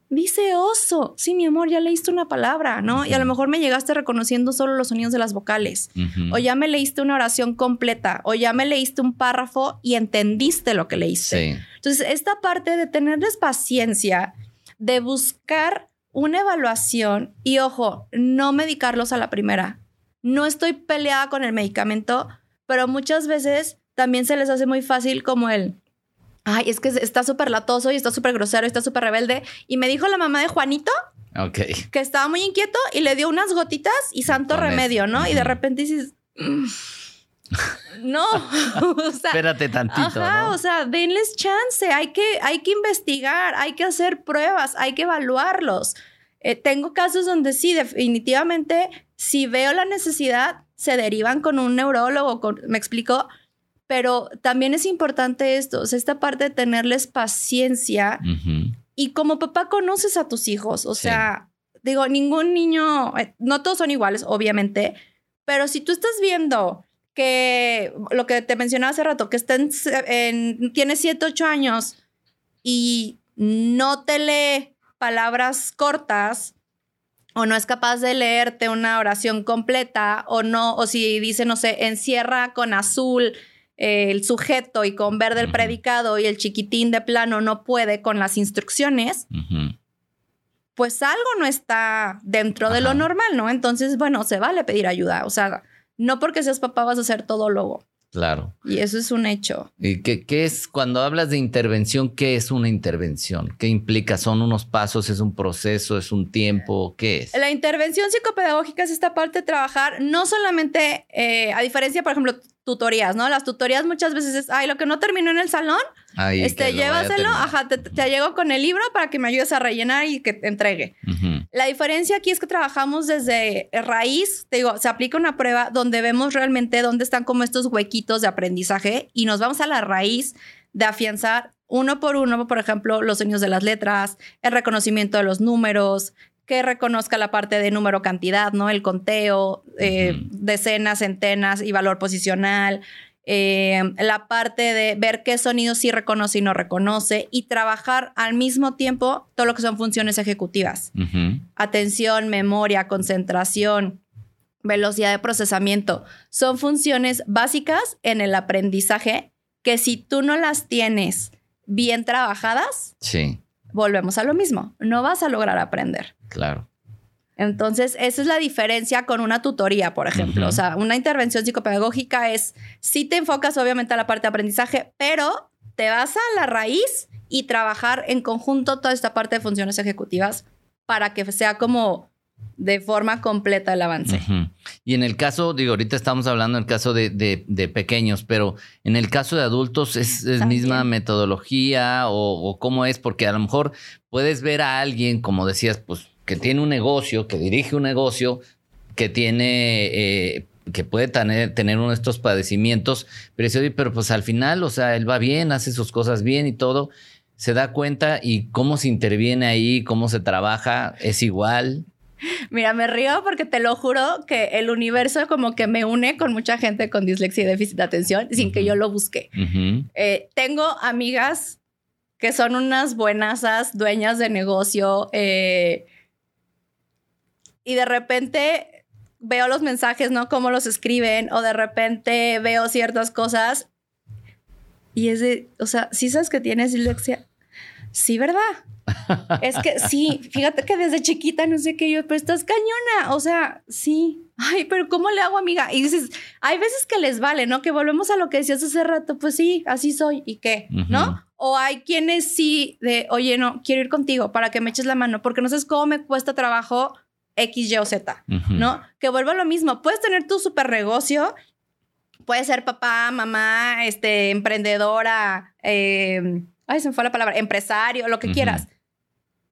dice oso. Sí, mi amor, ya leíste una palabra, ¿no? Y a lo mejor me llegaste reconociendo solo los sonidos de las vocales. O ya me leíste una oración completa. O ya me leíste un párrafo y entendiste lo que leíste. Entonces, esta parte de tenerles paciencia, de buscar una evaluación y, ojo, no medicarlos a la primera. No estoy peleada con el medicamento, pero muchas veces también se les hace muy fácil como el, ay, es que está súper latoso y está súper grosero y está súper rebelde. Y me dijo la mamá de Juanito que estaba muy inquieto y le dio unas gotitas y santo remedio, ¿no? Y de repente dices... Mm, no, o sea, espérate tantito. o sea, denles chance, hay que, hay que investigar, hay que hacer pruebas, hay que evaluarlos. Eh, tengo casos donde sí, definitivamente, si veo la necesidad, se derivan con un neurólogo, me explico, pero también es importante esto, o sea, esta parte de tenerles paciencia y como papá conoces a tus hijos, o sea, digo, ningún niño, eh, no todos son iguales, obviamente, pero si tú estás viendo que lo que te mencionaba hace rato, que está en, tiene 7, 8 años y no te lee palabras cortas, o no es capaz de leerte una oración completa o no, o si dice, no sé, encierra con azul eh, el sujeto y con verde el predicado y el chiquitín de plano no puede con las instrucciones, pues algo no está dentro de lo normal, ¿no? Entonces, bueno, se vale pedir ayuda, o sea, no porque seas papá vas a ser todo lobo. Claro. Y eso es un hecho. ¿Y qué, qué, es, cuando hablas de intervención, qué es una intervención? ¿Qué implica? ¿Son unos pasos? ¿Es un proceso? ¿Es un tiempo? ¿Qué es? La intervención psicopedagógica es esta parte de trabajar, no solamente, eh, a diferencia, por ejemplo, tutorías, ¿no? Las tutorías muchas veces es, ay, lo que no terminó en el salón, este, llévaselo, ajá, te, llego con el libro para que me ayudes a rellenar y que te entregue. La diferencia aquí es que trabajamos desde raíz, te digo, se aplica una prueba donde vemos realmente dónde están como estos huequitos de aprendizaje y nos vamos a la raíz de afianzar uno por uno, por ejemplo, los sonidos de las letras, el reconocimiento de los números, que reconozca la parte de número cantidad, ¿no? El conteo, eh, decenas, centenas y valor posicional. Eh, la parte de ver qué sonidos sí reconoce y no reconoce y trabajar al mismo tiempo todo lo que son funciones ejecutivas. Atención, memoria, concentración, velocidad de procesamiento. Son funciones básicas en el aprendizaje que si tú no las tienes bien trabajadas, sí volvemos a lo mismo, no vas a lograr aprender. Claro. Entonces, esa es la diferencia con una tutoría, por ejemplo. O sea, una intervención psicopedagógica es, sí te enfocas obviamente a la parte de aprendizaje, pero te vas a la raíz y trabajar en conjunto toda esta parte de funciones ejecutivas para que sea como de forma completa el avance. Y en el caso, digo, ahorita estamos hablando en el caso de, pequeños, pero en el caso de adultos es, es misma metodología o, cómo es, porque a lo mejor puedes ver a alguien, como decías, pues que tiene un negocio, que dirige un negocio, que tiene, eh, que puede tener, tener uno de estos padecimientos, pero dice, pero pues al final, o sea, él va bien, hace sus cosas bien y todo, se da cuenta y cómo se interviene ahí, cómo se trabaja, es igual. Mira, me río porque te lo juro que el universo como que me une con mucha gente con dislexia y déficit de atención sin que yo lo busque. Eh, tengo amigas que son unas buenas dueñas de negocio eh, y de repente veo los mensajes, ¿no? Cómo los escriben o de repente veo ciertas cosas Y es de, o sea, si sabes que tienes dislexia, sí, ¿verdad? Es que sí, fíjate que desde chiquita no sé qué yo, pero estás cañona. O sea, sí. Ay, pero ¿cómo le hago, amiga? Y dices, hay veces que les vale, ¿no? Que volvemos a lo que decías hace rato, pues sí, así soy. ¿Y qué? ¿No? O hay quienes sí de, oye, no, quiero ir contigo para que me eches la mano, porque no sabes cómo me cuesta trabajo X, Y o Z, ¿no? Que vuelvo a lo mismo. Puedes tener tu super negocio, puedes ser papá, mamá, este, emprendedora, eh, ay, se me fue la palabra, empresario, lo que quieras.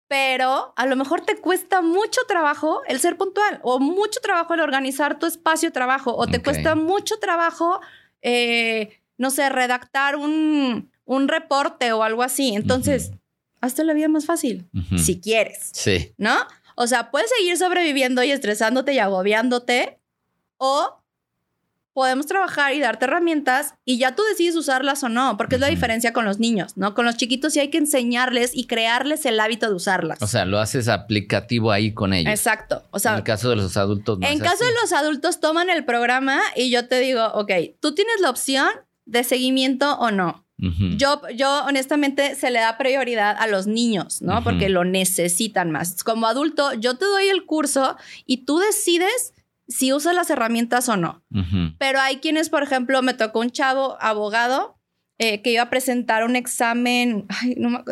Pero a lo mejor te cuesta mucho trabajo el ser puntual o mucho trabajo el organizar tu espacio de trabajo o te cuesta mucho trabajo, eh, no sé, redactar un, un, reporte o algo así. Entonces, hazte la vida más fácil, si quieres. Sí. ¿No? O sea, puedes seguir sobreviviendo y estresándote y agobiándote o podemos trabajar y darte herramientas y ya tú decides usarlas o no, porque es la diferencia con los niños, ¿no? Con los chiquitos sí hay que enseñarles y crearles el hábito de usarlas. O sea, lo haces aplicativo ahí con ellos. Exacto. O sea, en el caso de los adultos. No en caso de los adultos toman el programa y yo te digo, ok, tú tienes la opción de seguimiento o no. Yo, yo honestamente se le da prioridad a los niños, ¿no? Porque lo necesitan más. Como adulto, yo te doy el curso y tú decides si usa las herramientas o no. Pero hay quienes, por ejemplo, me tocó un chavo abogado eh, que iba a presentar un examen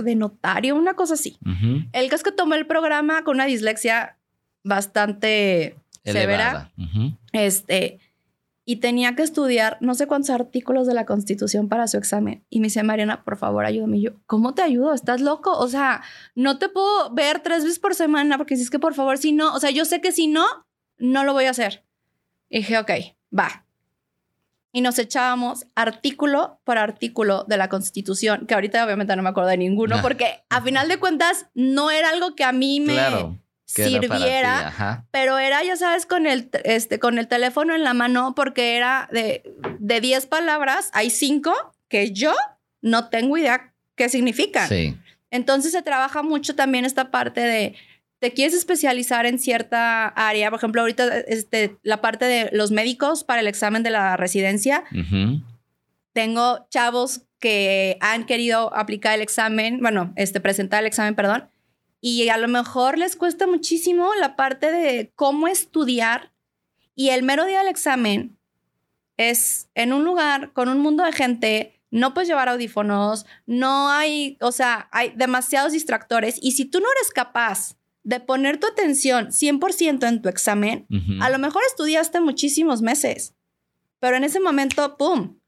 de notario, una cosa así. El caso es que tomó el programa con una dislexia bastante severa. Este, y tenía que estudiar no sé cuántos artículos de la Constitución para su examen. Y me dice, Mariana, por favor, ayúdame. Y yo, ¿cómo te ayudo? ¿Estás loco? O sea, no te puedo ver tres veces por semana porque si es que, por favor, si no, o sea, yo sé que si no, no lo voy a hacer. Y dije, ok, va. Y nos echábamos artículo por artículo de la Constitución, que ahorita obviamente no me acuerdo de ninguno, porque a final de cuentas no era algo que a mí me sirviera, pero era, ya sabes, con el, este, con el teléfono en la mano, porque era de, de 10 palabras, hay 5 que yo no tengo idea qué significan. Sí. Entonces se trabaja mucho también esta parte de te quieres especializar en cierta área, por ejemplo, ahorita este, la parte de los médicos para el examen de la residencia, tengo chavos que han querido aplicar el examen, bueno, este, presentar el examen, perdón, y a lo mejor les cuesta muchísimo la parte de cómo estudiar y el mero día del examen es en un lugar con un mundo de gente, no puedes llevar audífonos, no hay, o sea, hay demasiados distractores y si tú no eres capaz de poner tu atención 100% en tu examen, a lo mejor estudiaste muchísimos meses, pero en ese momento, ¡pum!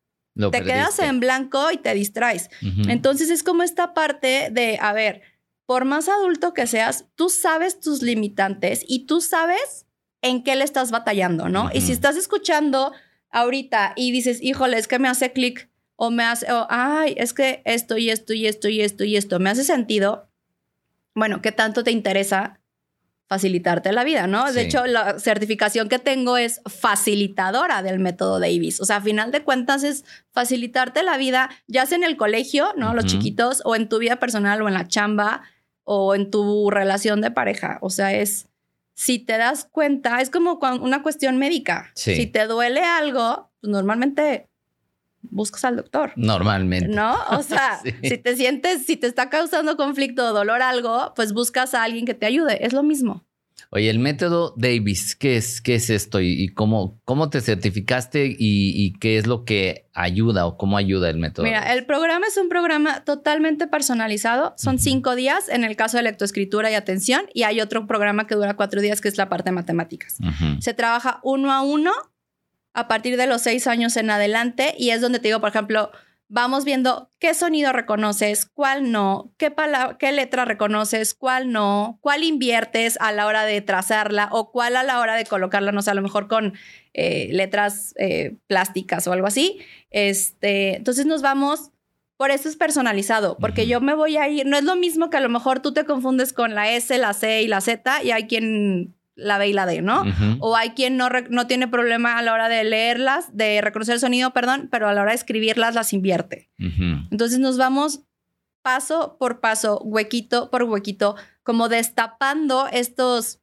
te quedas en blanco y te distraes. Entonces es como esta parte de, a ver, por más adulto que seas, tú sabes tus limitantes y tú sabes en qué le estás batallando, ¿no? Y si estás escuchando ahorita y dices, híjole, es que me hace clic o me hace, o, ay, es que esto y esto y esto y esto y esto me hace sentido, bueno, ¿qué tanto te interesa facilitarte la vida, ¿no? De hecho, la certificación que tengo es facilitadora del método Davis. O sea, a final de cuentas es facilitarte la vida, ya sea en el colegio, ¿no? Los chiquitos, o en tu vida personal, o en la chamba, o en tu relación de pareja. O sea, es, si te das cuenta, es como una cuestión médica. Si te duele algo, pues normalmente buscas al doctor. Normalmente. ¿No? O sea, si te sientes, si te está causando conflicto o dolor algo, pues buscas a alguien que te ayude. Es lo mismo. Oye, el método Davis, ¿qué es, qué es esto y, cómo, cómo te certificaste y, qué es lo que ayuda o cómo ayuda el método? Mira, el programa es un programa totalmente personalizado. Son cinco días en el caso de lectoescritura y atención y hay otro programa que dura cuatro días que es la parte de matemáticas. Se trabaja uno a uno a partir de los seis años en adelante y es donde te digo, por ejemplo, vamos viendo qué sonido reconoces, cuál no, qué, qué letra reconoces, cuál no, cuál inviertes a la hora de trazarla o cuál a la hora de colocarla, no sé, a lo mejor con eh, letras eh, plásticas o algo así. Este, entonces nos vamos, por eso es personalizado, porque yo me voy a ir, no es lo mismo que a lo mejor tú te confundes con la S, la C y la Z y hay quien la B y la D, ¿no? O hay quien no, no tiene problema a la hora de leerlas, de reconocer el sonido, perdón, pero a la hora de escribirlas las invierte. Entonces nos vamos paso por paso, huequito por huequito, como destapando estos,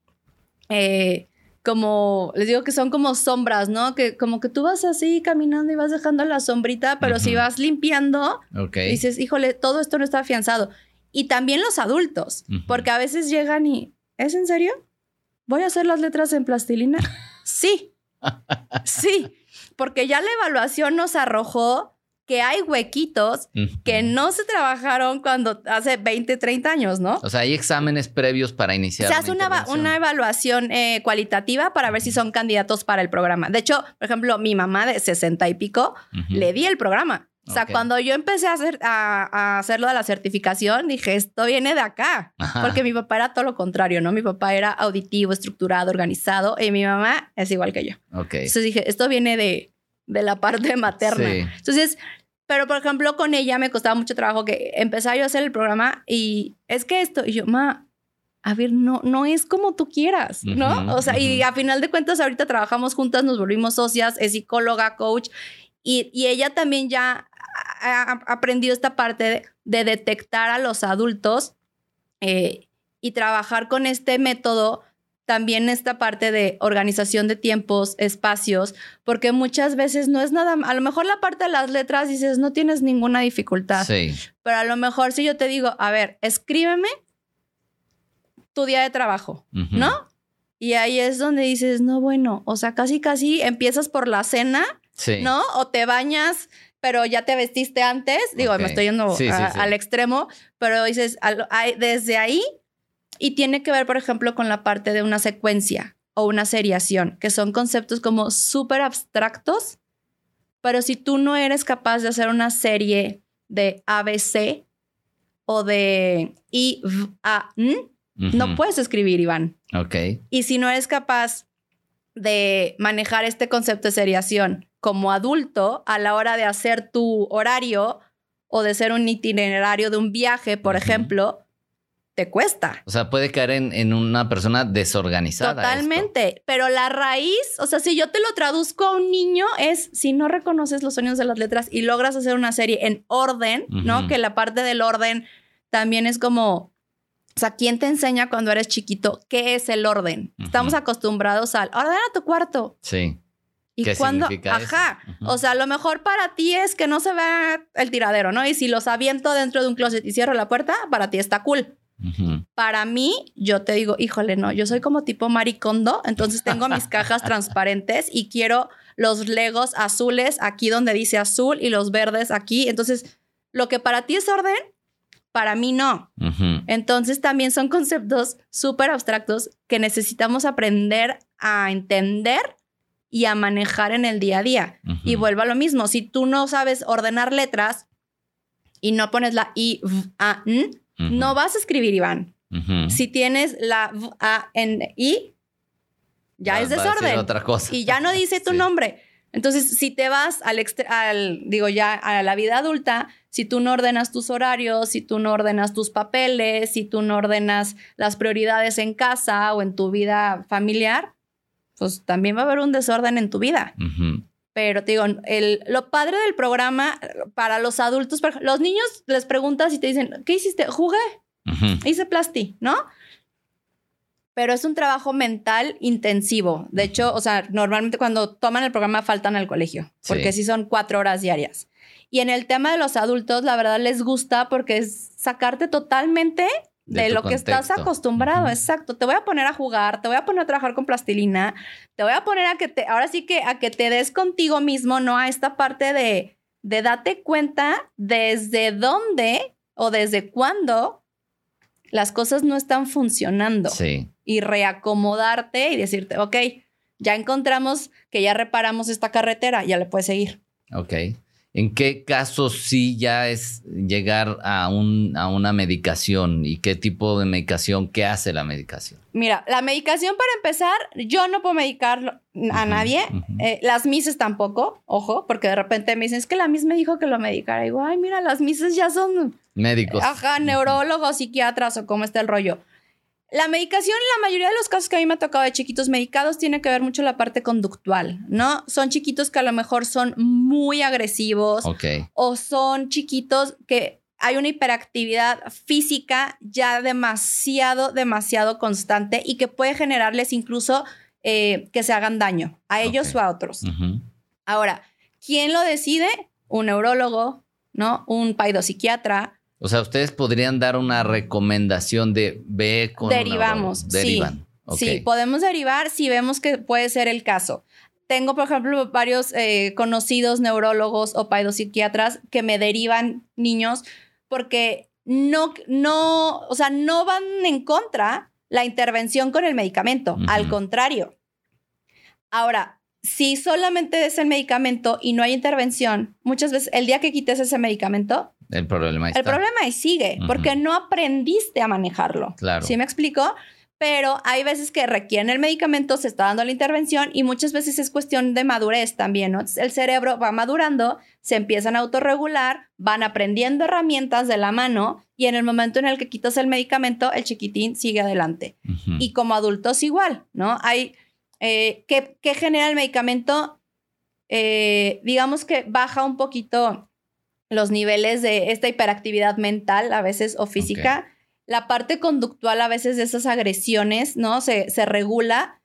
eh, como, les digo que son como sombras, ¿no? Que como que tú vas así caminando y vas dejando la sombrita, pero si vas limpiando, dices, híjole, todo esto no está afianzado. Y también los adultos, porque a veces llegan y, ¿es en serio? ¿Voy a hacer las letras en plastilina? sí, sí, porque ya la evaluación nos arrojó que hay huequitos que no se trabajaron cuando hace 20, 30 años, ¿no? O sea, hay exámenes previos para iniciar. Se hace una, una, evaluación eh, cualitativa para ver si son candidatos para el programa. De hecho, por ejemplo, mi mamá de 60 y pico le di el programa. O sea, cuando yo empecé a, hacer, a, hacerlo de la certificación, dije, esto viene de acá. Porque mi papá era todo lo contrario, ¿no? Mi papá era auditivo, estructurado, organizado, y mi mamá es igual que yo. Ok. Entonces dije, esto viene de, de la parte materna. Entonces, pero por ejemplo, con ella me costaba mucho trabajo que empezara yo a hacer el programa y es que esto, y yo, ma, a ver, no, no es como tú quieras, ¿no? o sea, y a final de cuentas, ahorita trabajamos juntas, nos volvimos socias, es psicóloga, coach, y, y ella también ya aprendido esta parte de, detectar a los adultos eh, y trabajar con este método también esta parte de organización de tiempos, espacios, porque muchas veces no es nada, a lo mejor la parte de las letras dices, no tienes ninguna dificultad, sí. pero a lo mejor si yo te digo, a ver, escríbeme tu día de trabajo, ¿no? Y ahí es donde dices, no, bueno, o sea, casi, casi empiezas por la cena, ¿no? O te bañas, pero ya te vestiste antes, digo, me estoy yendo al extremo, pero dices, desde ahí y tiene que ver, por ejemplo, con la parte de una secuencia o una seriación, que son conceptos como súper abstractos, pero si tú no eres capaz de hacer una serie de ABC o de I, v, A, N, no puedes escribir, Iván. Ok. Y si no eres capaz de manejar este concepto de seriación como adulto a la hora de hacer tu horario o de ser un itinerario de un viaje, por ejemplo, te cuesta. O sea, puede caer en, una persona desorganizada. Totalmente. Pero la raíz, o sea, si yo te lo traduzco a un niño, es si no reconoces los sonidos de las letras y logras hacer una serie en orden, ¿no? Que la parte del orden también es como. O sea, ¿quién te enseña cuando eres chiquito qué es el orden? Estamos acostumbrados al ordena tu cuarto. Sí. ¿Y cuando? Ajá. O sea, lo mejor para ti es que no se vea el tiradero, ¿no? Y si los aviento dentro de un closet y cierro la puerta, para ti está cool. Para mí, yo te digo, híjole, no, yo soy como tipo maricondo, entonces tengo mis cajas transparentes y quiero los legos azules aquí donde dice azul y los verdes aquí. Entonces, lo que para ti es orden, para mí no. Entonces, también son conceptos súper abstractos que necesitamos aprender a entender y a manejar en el día a día. Y vuelvo a lo mismo, si tú no sabes ordenar letras y no pones la I, V, A, N, no vas a escribir Iván. Si tienes la A, N, I, ya es desorden. otra cosa. Y ya no dice tu nombre. Entonces, si te vas al, al, digo ya, a la vida adulta, si tú no ordenas tus horarios, si tú no ordenas tus papeles, si tú no ordenas las prioridades en casa o en tu vida familiar, pues también va a haber un desorden en tu vida. Pero te digo, el, lo padre del programa para los adultos, para, los niños les preguntas y te dicen, ¿qué hiciste? Jugué, hice plasti, ¿no? Pero es un trabajo mental intensivo. De hecho, o sea, normalmente cuando toman el programa faltan al colegio, porque sí son cuatro horas diarias. Y en el tema de los adultos, la verdad les gusta porque es sacarte totalmente de, lo que estás acostumbrado, exacto. Te voy a poner a jugar, te voy a poner a trabajar con plastilina, te voy a poner a que te, ahora sí que a que te des contigo mismo, ¿no? A esta parte de, de date cuenta desde dónde o desde cuándo las cosas no están funcionando. Sí. Y reacomodarte y decirte, ok, ya encontramos que ya reparamos esta carretera, ya le puedes seguir. Ok. ¿En qué casos sí ya es llegar a, un, a una medicación y qué tipo de medicación, qué hace la medicación? Mira, la medicación para empezar, yo no puedo medicar a nadie, eh, las mises tampoco, ojo, porque de repente me dicen, es que la mis me dijo que lo medicara. Y digo, ay, mira, las mises ya son... Médicos. Ajá, neurólogos, psiquiatras o cómo está el rollo. La medicación, en la mayoría de los casos que a mí me ha tocado de chiquitos medicados, tiene que ver mucho la parte conductual, ¿no? Son chiquitos que a lo mejor son muy agresivos. O son chiquitos que hay una hiperactividad física ya demasiado, demasiado constante y que puede generarles incluso eh, que se hagan daño a ellos o a otros. Ahora, ¿quién lo decide? Un neurólogo, ¿no? Un paidopsiquiatra. O sea, ustedes podrían dar una recomendación de ve con Derivamos. Derivan. Sí. sí, podemos derivar si vemos que puede ser el caso. Tengo, por ejemplo, varios eh, conocidos neurólogos o paidopsiquiatras que me derivan niños porque no, no, o sea, no van en contra la intervención con el medicamento, al contrario. Ahora, si solamente es el medicamento y no hay intervención, muchas veces el día que quites ese medicamento, el problema El problema ahí sigue, porque no aprendiste a manejarlo. Claro. ¿Sí me explico? Pero hay veces que requieren el medicamento, se está dando la intervención y muchas veces es cuestión de madurez también, ¿no? El cerebro va madurando, se empiezan a autorregular, van aprendiendo herramientas de la mano y en el momento en el que quitas el medicamento, el chiquitín sigue adelante. Y como adultos igual, ¿no? Hay, eh, ¿qué, genera el medicamento? Eh, digamos que baja un poquito los niveles de esta hiperactividad mental a veces o física. La parte conductual a veces de esas agresiones, ¿no? Se, se regula,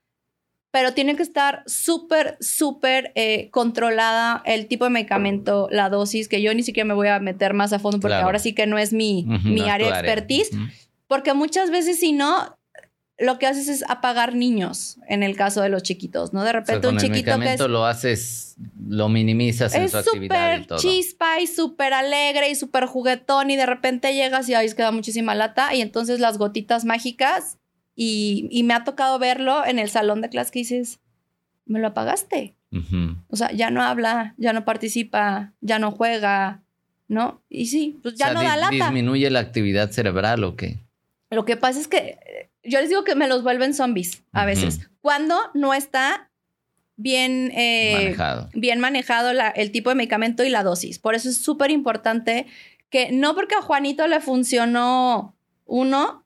pero tiene que estar súper, súper eh, controlada el tipo de medicamento, la dosis, que yo ni siquiera me voy a meter más a fondo porque ahora sí que no es mi, mi área de expertise. Porque muchas veces si no, lo que haces es apagar niños en el caso de los chiquitos, ¿no? De repente un chiquito que es, lo haces, lo minimizas en su actividad Es súper chispa y súper alegre y súper juguetón y de repente llegas y ahí queda muchísima lata y entonces las gotitas mágicas y, me ha tocado verlo en el salón de clase que dices, me lo apagaste. O sea, ya no habla, ya no participa, ya no juega, ¿no? Y sí, pues ya no da lata. ¿Disminuye la actividad cerebral o qué? Lo que pasa es que yo les digo que me los vuelven zombies a veces. Cuando no está bien eh, manejado, bien manejado el tipo de medicamento y la dosis. Por eso es súper importante que no porque a Juanito le funcionó uno,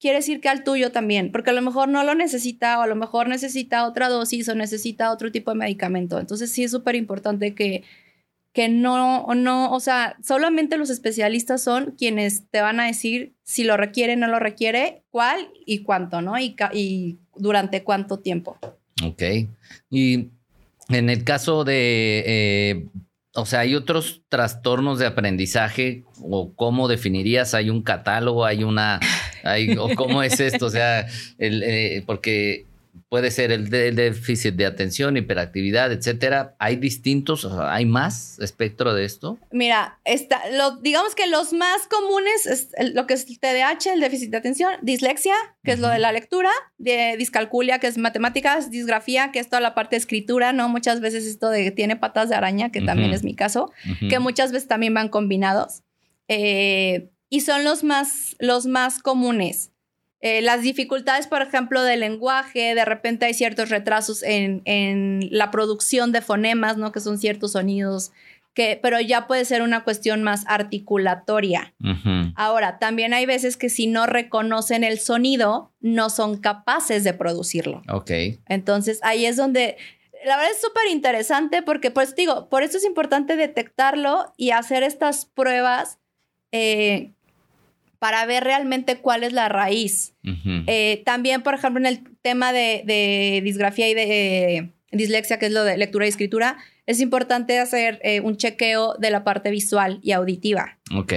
quiere decir que al tuyo también, porque a lo mejor no lo necesita o a lo mejor necesita otra dosis o necesita otro tipo de medicamento. Entonces sí es súper importante que que no, no, o sea, solamente los especialistas son quienes te van a decir si lo requiere, no lo requiere, cuál y cuánto, ¿no? Y, y durante cuánto tiempo. Ok. Y en el caso de, eh, o sea, ¿hay otros trastornos de aprendizaje o cómo definirías? ¿Hay un catálogo? ¿Hay una, hay, o cómo es esto? O sea, el, eh, porque puede ser el, déficit de atención, hiperactividad, etcétera. ¿Hay distintos, hay más espectro de esto? Mira, está, lo, digamos que los más comunes es lo que es el TDAH, el déficit de atención, dislexia, que es lo de la lectura, de discalculia, que es matemáticas, disgrafía, que es toda la parte de escritura, ¿no? Muchas veces esto de tiene patas de araña, que también es mi caso, que muchas veces también van combinados. Eh, y son los más, los más comunes. Eh, las dificultades, por ejemplo, del lenguaje, de repente hay ciertos retrasos en, la producción de fonemas, ¿no? Que son ciertos sonidos, que, pero ya puede ser una cuestión más articulatoria. Ahora, también hay veces que si no reconocen el sonido, no son capaces de producirlo. Ok. Entonces, ahí es donde la verdad es súper interesante porque, pues digo, por eso es importante detectarlo y hacer estas pruebas eh, para ver realmente cuál es la raíz. Eh, también, por ejemplo, en el tema de, disgrafía y de eh, dislexia, que es lo de lectura y escritura, es importante hacer eh, un chequeo de la parte visual y auditiva. Ok.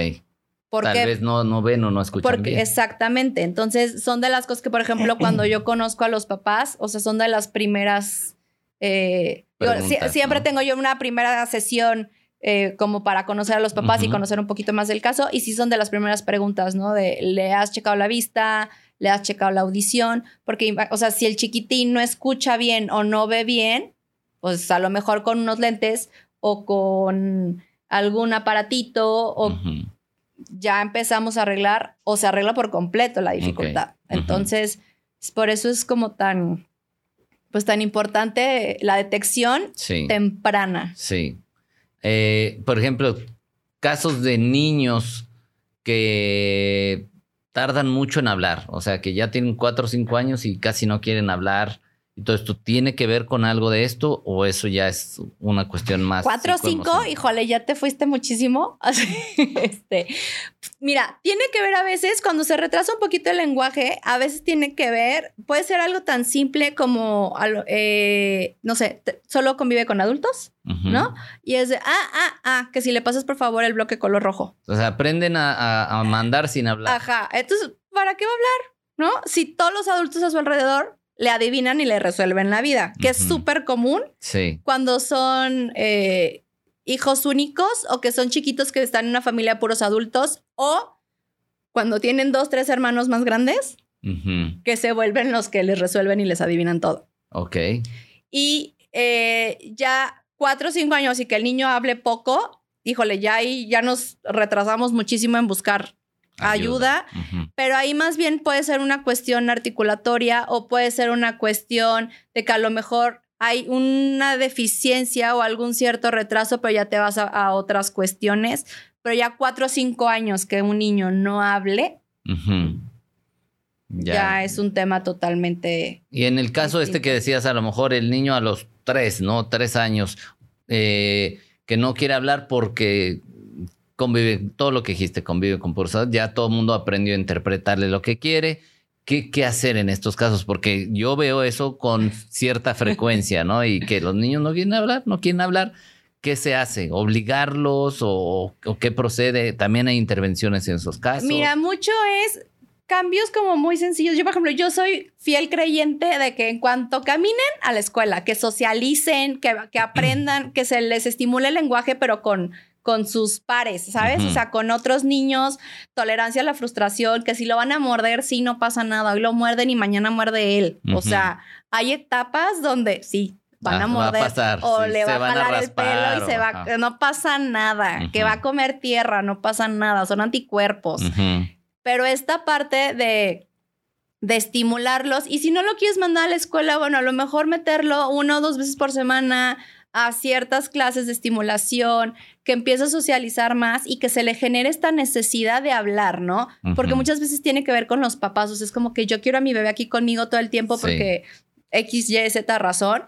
Porque, Tal vez no, no ven o no escuchan porque, bien. Exactamente. Entonces, son de las cosas que, por ejemplo, cuando yo conozco a los papás, o sea, son de las primeras... siempre tengo yo una primera sesión eh, como para conocer a los papás y conocer un poquito más del caso. Y sí son de las primeras preguntas, ¿no? De, ¿le has checado la vista? ¿Le has checado la audición? Porque, o sea, si el chiquitín no escucha bien o no ve bien, pues a lo mejor con unos lentes o con algún aparatito o ya empezamos a arreglar o se arregla por completo la dificultad. Entonces, por eso es como tan, pues tan importante la detección temprana. Sí. Eh, por ejemplo, casos de niños que tardan mucho en hablar, o sea, que ya tienen cuatro o cinco años y casi no quieren hablar Entonces, ¿tú tiene que ver con algo de esto o eso ya es una cuestión más? Cuatro o cinco, híjole, ya te fuiste muchísimo. este, mira, tiene que ver a veces cuando se retrasa un poquito el lenguaje, a veces tiene que ver, puede ser algo tan simple como, eh, no sé, solo convive con adultos, ¿no? Y es de, ah, ah, ah, que si le pasas por favor el bloque color rojo. O sea, aprenden a, a mandar sin hablar. Ajá, entonces, ¿para qué va a hablar? ¿No? Si todos los adultos a su alrededor le adivinan y le resuelven la vida, que es súper común sí. cuando son eh, hijos únicos o que son chiquitos que están en una familia de puros adultos o cuando tienen dos, tres hermanos más grandes que se vuelven los que les resuelven y les adivinan todo. Ok. Y eh, ya cuatro o cinco años y que el niño hable poco, híjole, ya ahí ya nos retrasamos muchísimo en buscar ayuda, pero ahí más bien puede ser una cuestión articulatoria o puede ser una cuestión de que a lo mejor hay una deficiencia o algún cierto retraso, pero ya te vas a, otras cuestiones. Pero ya cuatro o cinco años que un niño no hable, ya. es un tema totalmente. Y en el caso este que decías, a lo mejor el niño a los tres, ¿no? Tres años, eh, que no quiere hablar porque convive, todo lo que dijiste, convive con puros ya todo el mundo aprendió a interpretarle lo que quiere. ¿Qué, ¿Qué hacer en estos casos? Porque yo veo eso con cierta frecuencia, ¿no? Y que los niños no quieren hablar, no quieren hablar. ¿Qué se hace? ¿Obligarlos o, o qué procede? También hay intervenciones en esos casos. Mira, mucho es cambios como muy sencillos. Yo, por ejemplo, yo soy fiel creyente de que en cuanto caminen a la escuela, que socialicen, que, que aprendan, que se les estimule el lenguaje, pero con con sus pares, ¿sabes? O sea, con otros niños, tolerancia a la frustración, que si lo van a morder, sí, no pasa nada, hoy lo muerden y mañana muerde él. O sea, hay etapas donde sí, van a ah, morder o le va a jalar el pelo y se va, no pasa nada, que va a comer tierra, no pasa nada, son anticuerpos. Pero esta parte de de estimularlos y si no lo quieres mandar a la escuela, bueno, a lo mejor meterlo una o dos veces por semana a ciertas clases de estimulación, que empiece a socializar más y que se le genere esta necesidad de hablar, ¿no? Porque muchas veces tiene que ver con los papás, o sea, es como que yo quiero a mi bebé aquí conmigo todo el tiempo porque X, Y, Z razón.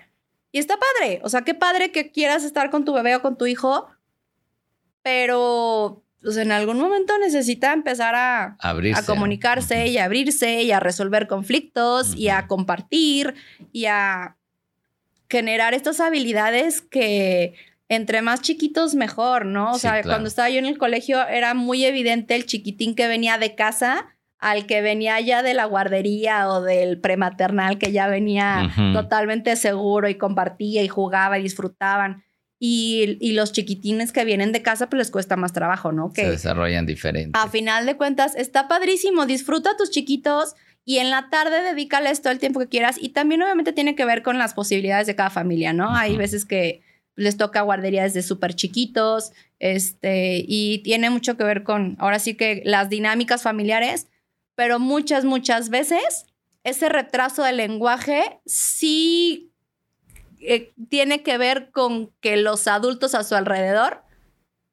Y está padre, o sea, qué padre que quieras estar con tu bebé o con tu hijo, pero pues, en algún momento necesita empezar a, a comunicarse y a abrirse y a resolver conflictos y a compartir y a generar estas habilidades que entre más chiquitos mejor, ¿no? O sea, cuando estaba yo en el colegio era muy evidente el chiquitín que venía de casa al que venía ya de la guardería o del prematernal que ya venía totalmente seguro y compartía y jugaba y disfrutaban. Y, y, los chiquitines que vienen de casa, pues les cuesta más trabajo, ¿no? Que Se desarrollan diferente. A final de cuentas, está padrísimo. Disfruta a tus chiquitos y en la tarde dedícales todo el tiempo que quieras. Y también obviamente tiene que ver con las posibilidades de cada familia, ¿no? Hay veces que les toca guardería desde súper chiquitos, este, y tiene mucho que ver con, ahora sí que las dinámicas familiares, pero muchas, muchas veces ese retraso del lenguaje sí eh, tiene que ver con que los adultos a su alrededor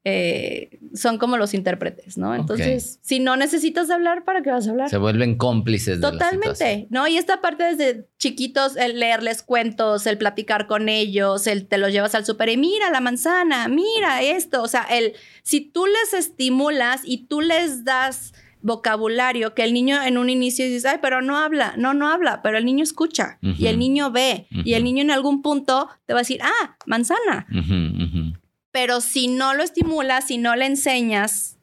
eh, son como los intérpretes, ¿no? Entonces, si no necesitas hablar, ¿para qué vas a hablar? Se vuelven cómplices. De Totalmente, ¿no? Y esta parte desde chiquitos, el leerles cuentos, el platicar con ellos, el te los llevas al súper y mira la manzana, mira esto, o sea, el, si tú les estimulas y tú les das vocabulario que el niño en un inicio dices, ay, pero no habla, no, no habla, pero el niño escucha y el niño ve y el niño en algún punto te va a decir, ah, manzana pero si no lo estimulas, si no le enseñas,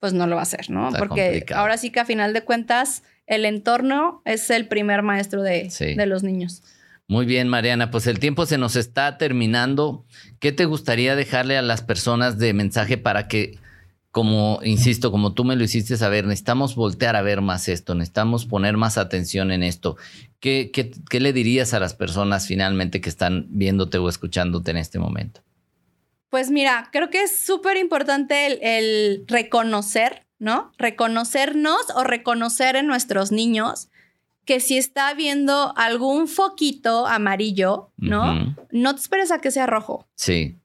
pues no lo va a hacer, ¿no? Porque ahora sí que a final de cuentas el entorno es el primer maestro de, de los niños. Muy bien, Mariana, pues el tiempo se nos está terminando. ¿Qué te gustaría dejarle a las personas de mensaje para que, como, insisto, como tú me lo hiciste saber, necesitamos voltear a ver más esto, necesitamos poner más atención en esto? ¿Qué, qué, qué le dirías a las personas finalmente que están viéndote o escuchándote en este momento? Pues mira, creo que es súper importante el, reconocer, ¿no? Reconocernos o reconocer en nuestros niños que si está viendo algún foquito amarillo, ¿no? No te esperes a que sea rojo. Sí.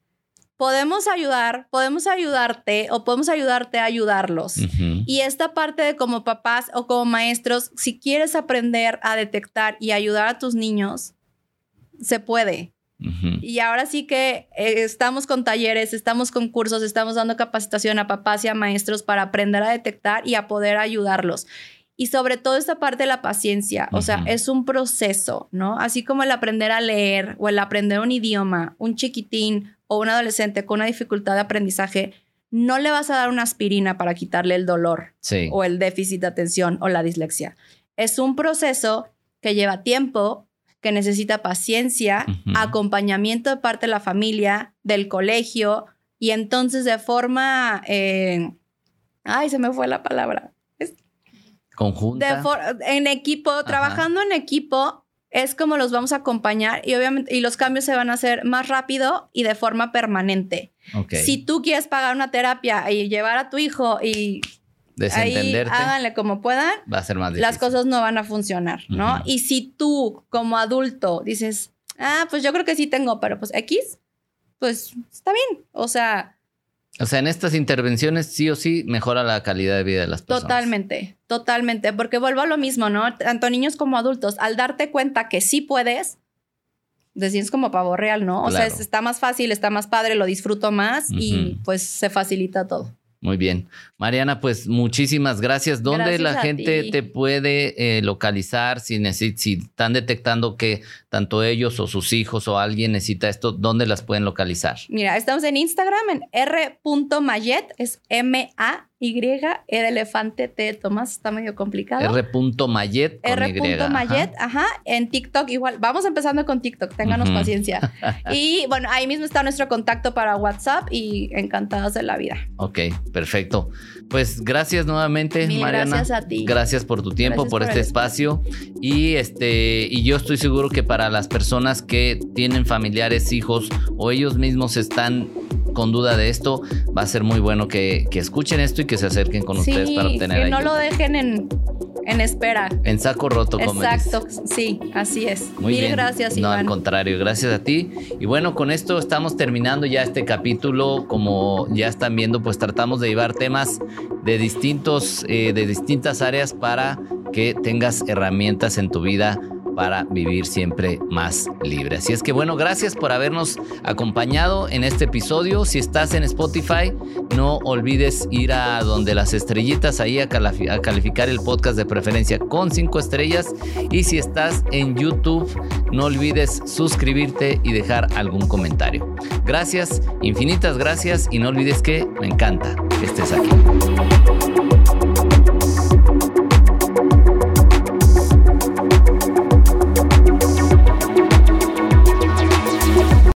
podemos ayudar, podemos ayudarte o podemos ayudarte a ayudarlos. Y esta parte de como papás o como maestros, si quieres aprender a detectar y ayudar a tus niños, se puede. Y ahora sí que eh, estamos con talleres, estamos con cursos, estamos dando capacitación a papás y a maestros para aprender a detectar y a poder ayudarlos. Y sobre todo esta parte de la paciencia, o sea, es un proceso, ¿no? Así como el aprender a leer o el aprender un idioma, un chiquitín o un adolescente con una dificultad de aprendizaje, no le vas a dar una aspirina para quitarle el dolor o el déficit de atención o la dislexia. Es un proceso que lleva tiempo, que necesita paciencia, acompañamiento de parte de la familia, del colegio, y entonces de forma... Eh, ay, se me fue la palabra. Conjunta. en equipo, trabajando en equipo, es como los vamos a acompañar y obviamente y los cambios se van a hacer más rápido y de forma permanente. Si tú quieres pagar una terapia y llevar a tu hijo y desentenderte, ahí háganle como puedan, va a ser más difícil. Las cosas no van a funcionar, ¿no? Y si tú como adulto dices, "Ah, pues yo creo que sí tengo, pero pues X", pues está bien. O sea, o sea, en estas intervenciones sí o sí mejora la calidad de vida de las personas. Totalmente, totalmente, porque vuelvo a lo mismo, ¿no? Tanto niños como adultos, al darte cuenta que sí puedes, decís como pavo real, ¿no? O sea, está más fácil, está más padre, lo disfruto más y pues se facilita todo. Muy bien. Mariana, pues muchísimas gracias. ¿Dónde la gente te puede eh, localizar si, si están detectando que tanto ellos o sus hijos o alguien necesita esto? ¿Dónde las pueden localizar? Mira, estamos en Instagram en r.mayet, es M-A y, E de elefante, T de Tomás, está medio complicado. R. Mayet. R. Mayet, ajá. En TikTok igual. Vamos empezando con TikTok, ténganos paciencia. y bueno, ahí mismo está nuestro contacto para WhatsApp y encantados de la vida. Ok, perfecto. Pues gracias nuevamente, Mariana. Gracias a ti. Gracias por tu tiempo, por, este espacio. Y este, y yo estoy seguro que para las personas que tienen familiares, hijos o ellos mismos están con duda de esto, va a ser muy bueno que, escuchen esto y que se acerquen con ustedes para obtener que no lo dejen en, en espera. En saco roto, como Exacto, sí, así es. Muy Mil gracias, Iván. No, al contrario, gracias a ti. Y bueno, con esto estamos terminando ya este capítulo. Como ya están viendo, pues tratamos de llevar temas de distintos, eh, de distintas áreas para que tengas herramientas en tu vida para vivir siempre más libre. Así es que bueno, gracias por habernos acompañado en este episodio. Si estás en Spotify, no olvides ir a donde las estrellitas, ahí a, calificar el podcast de preferencia con cinco estrellas. Y si estás en YouTube, no olvides suscribirte y dejar algún comentario. Gracias, infinitas gracias y no olvides que me encanta que estés aquí.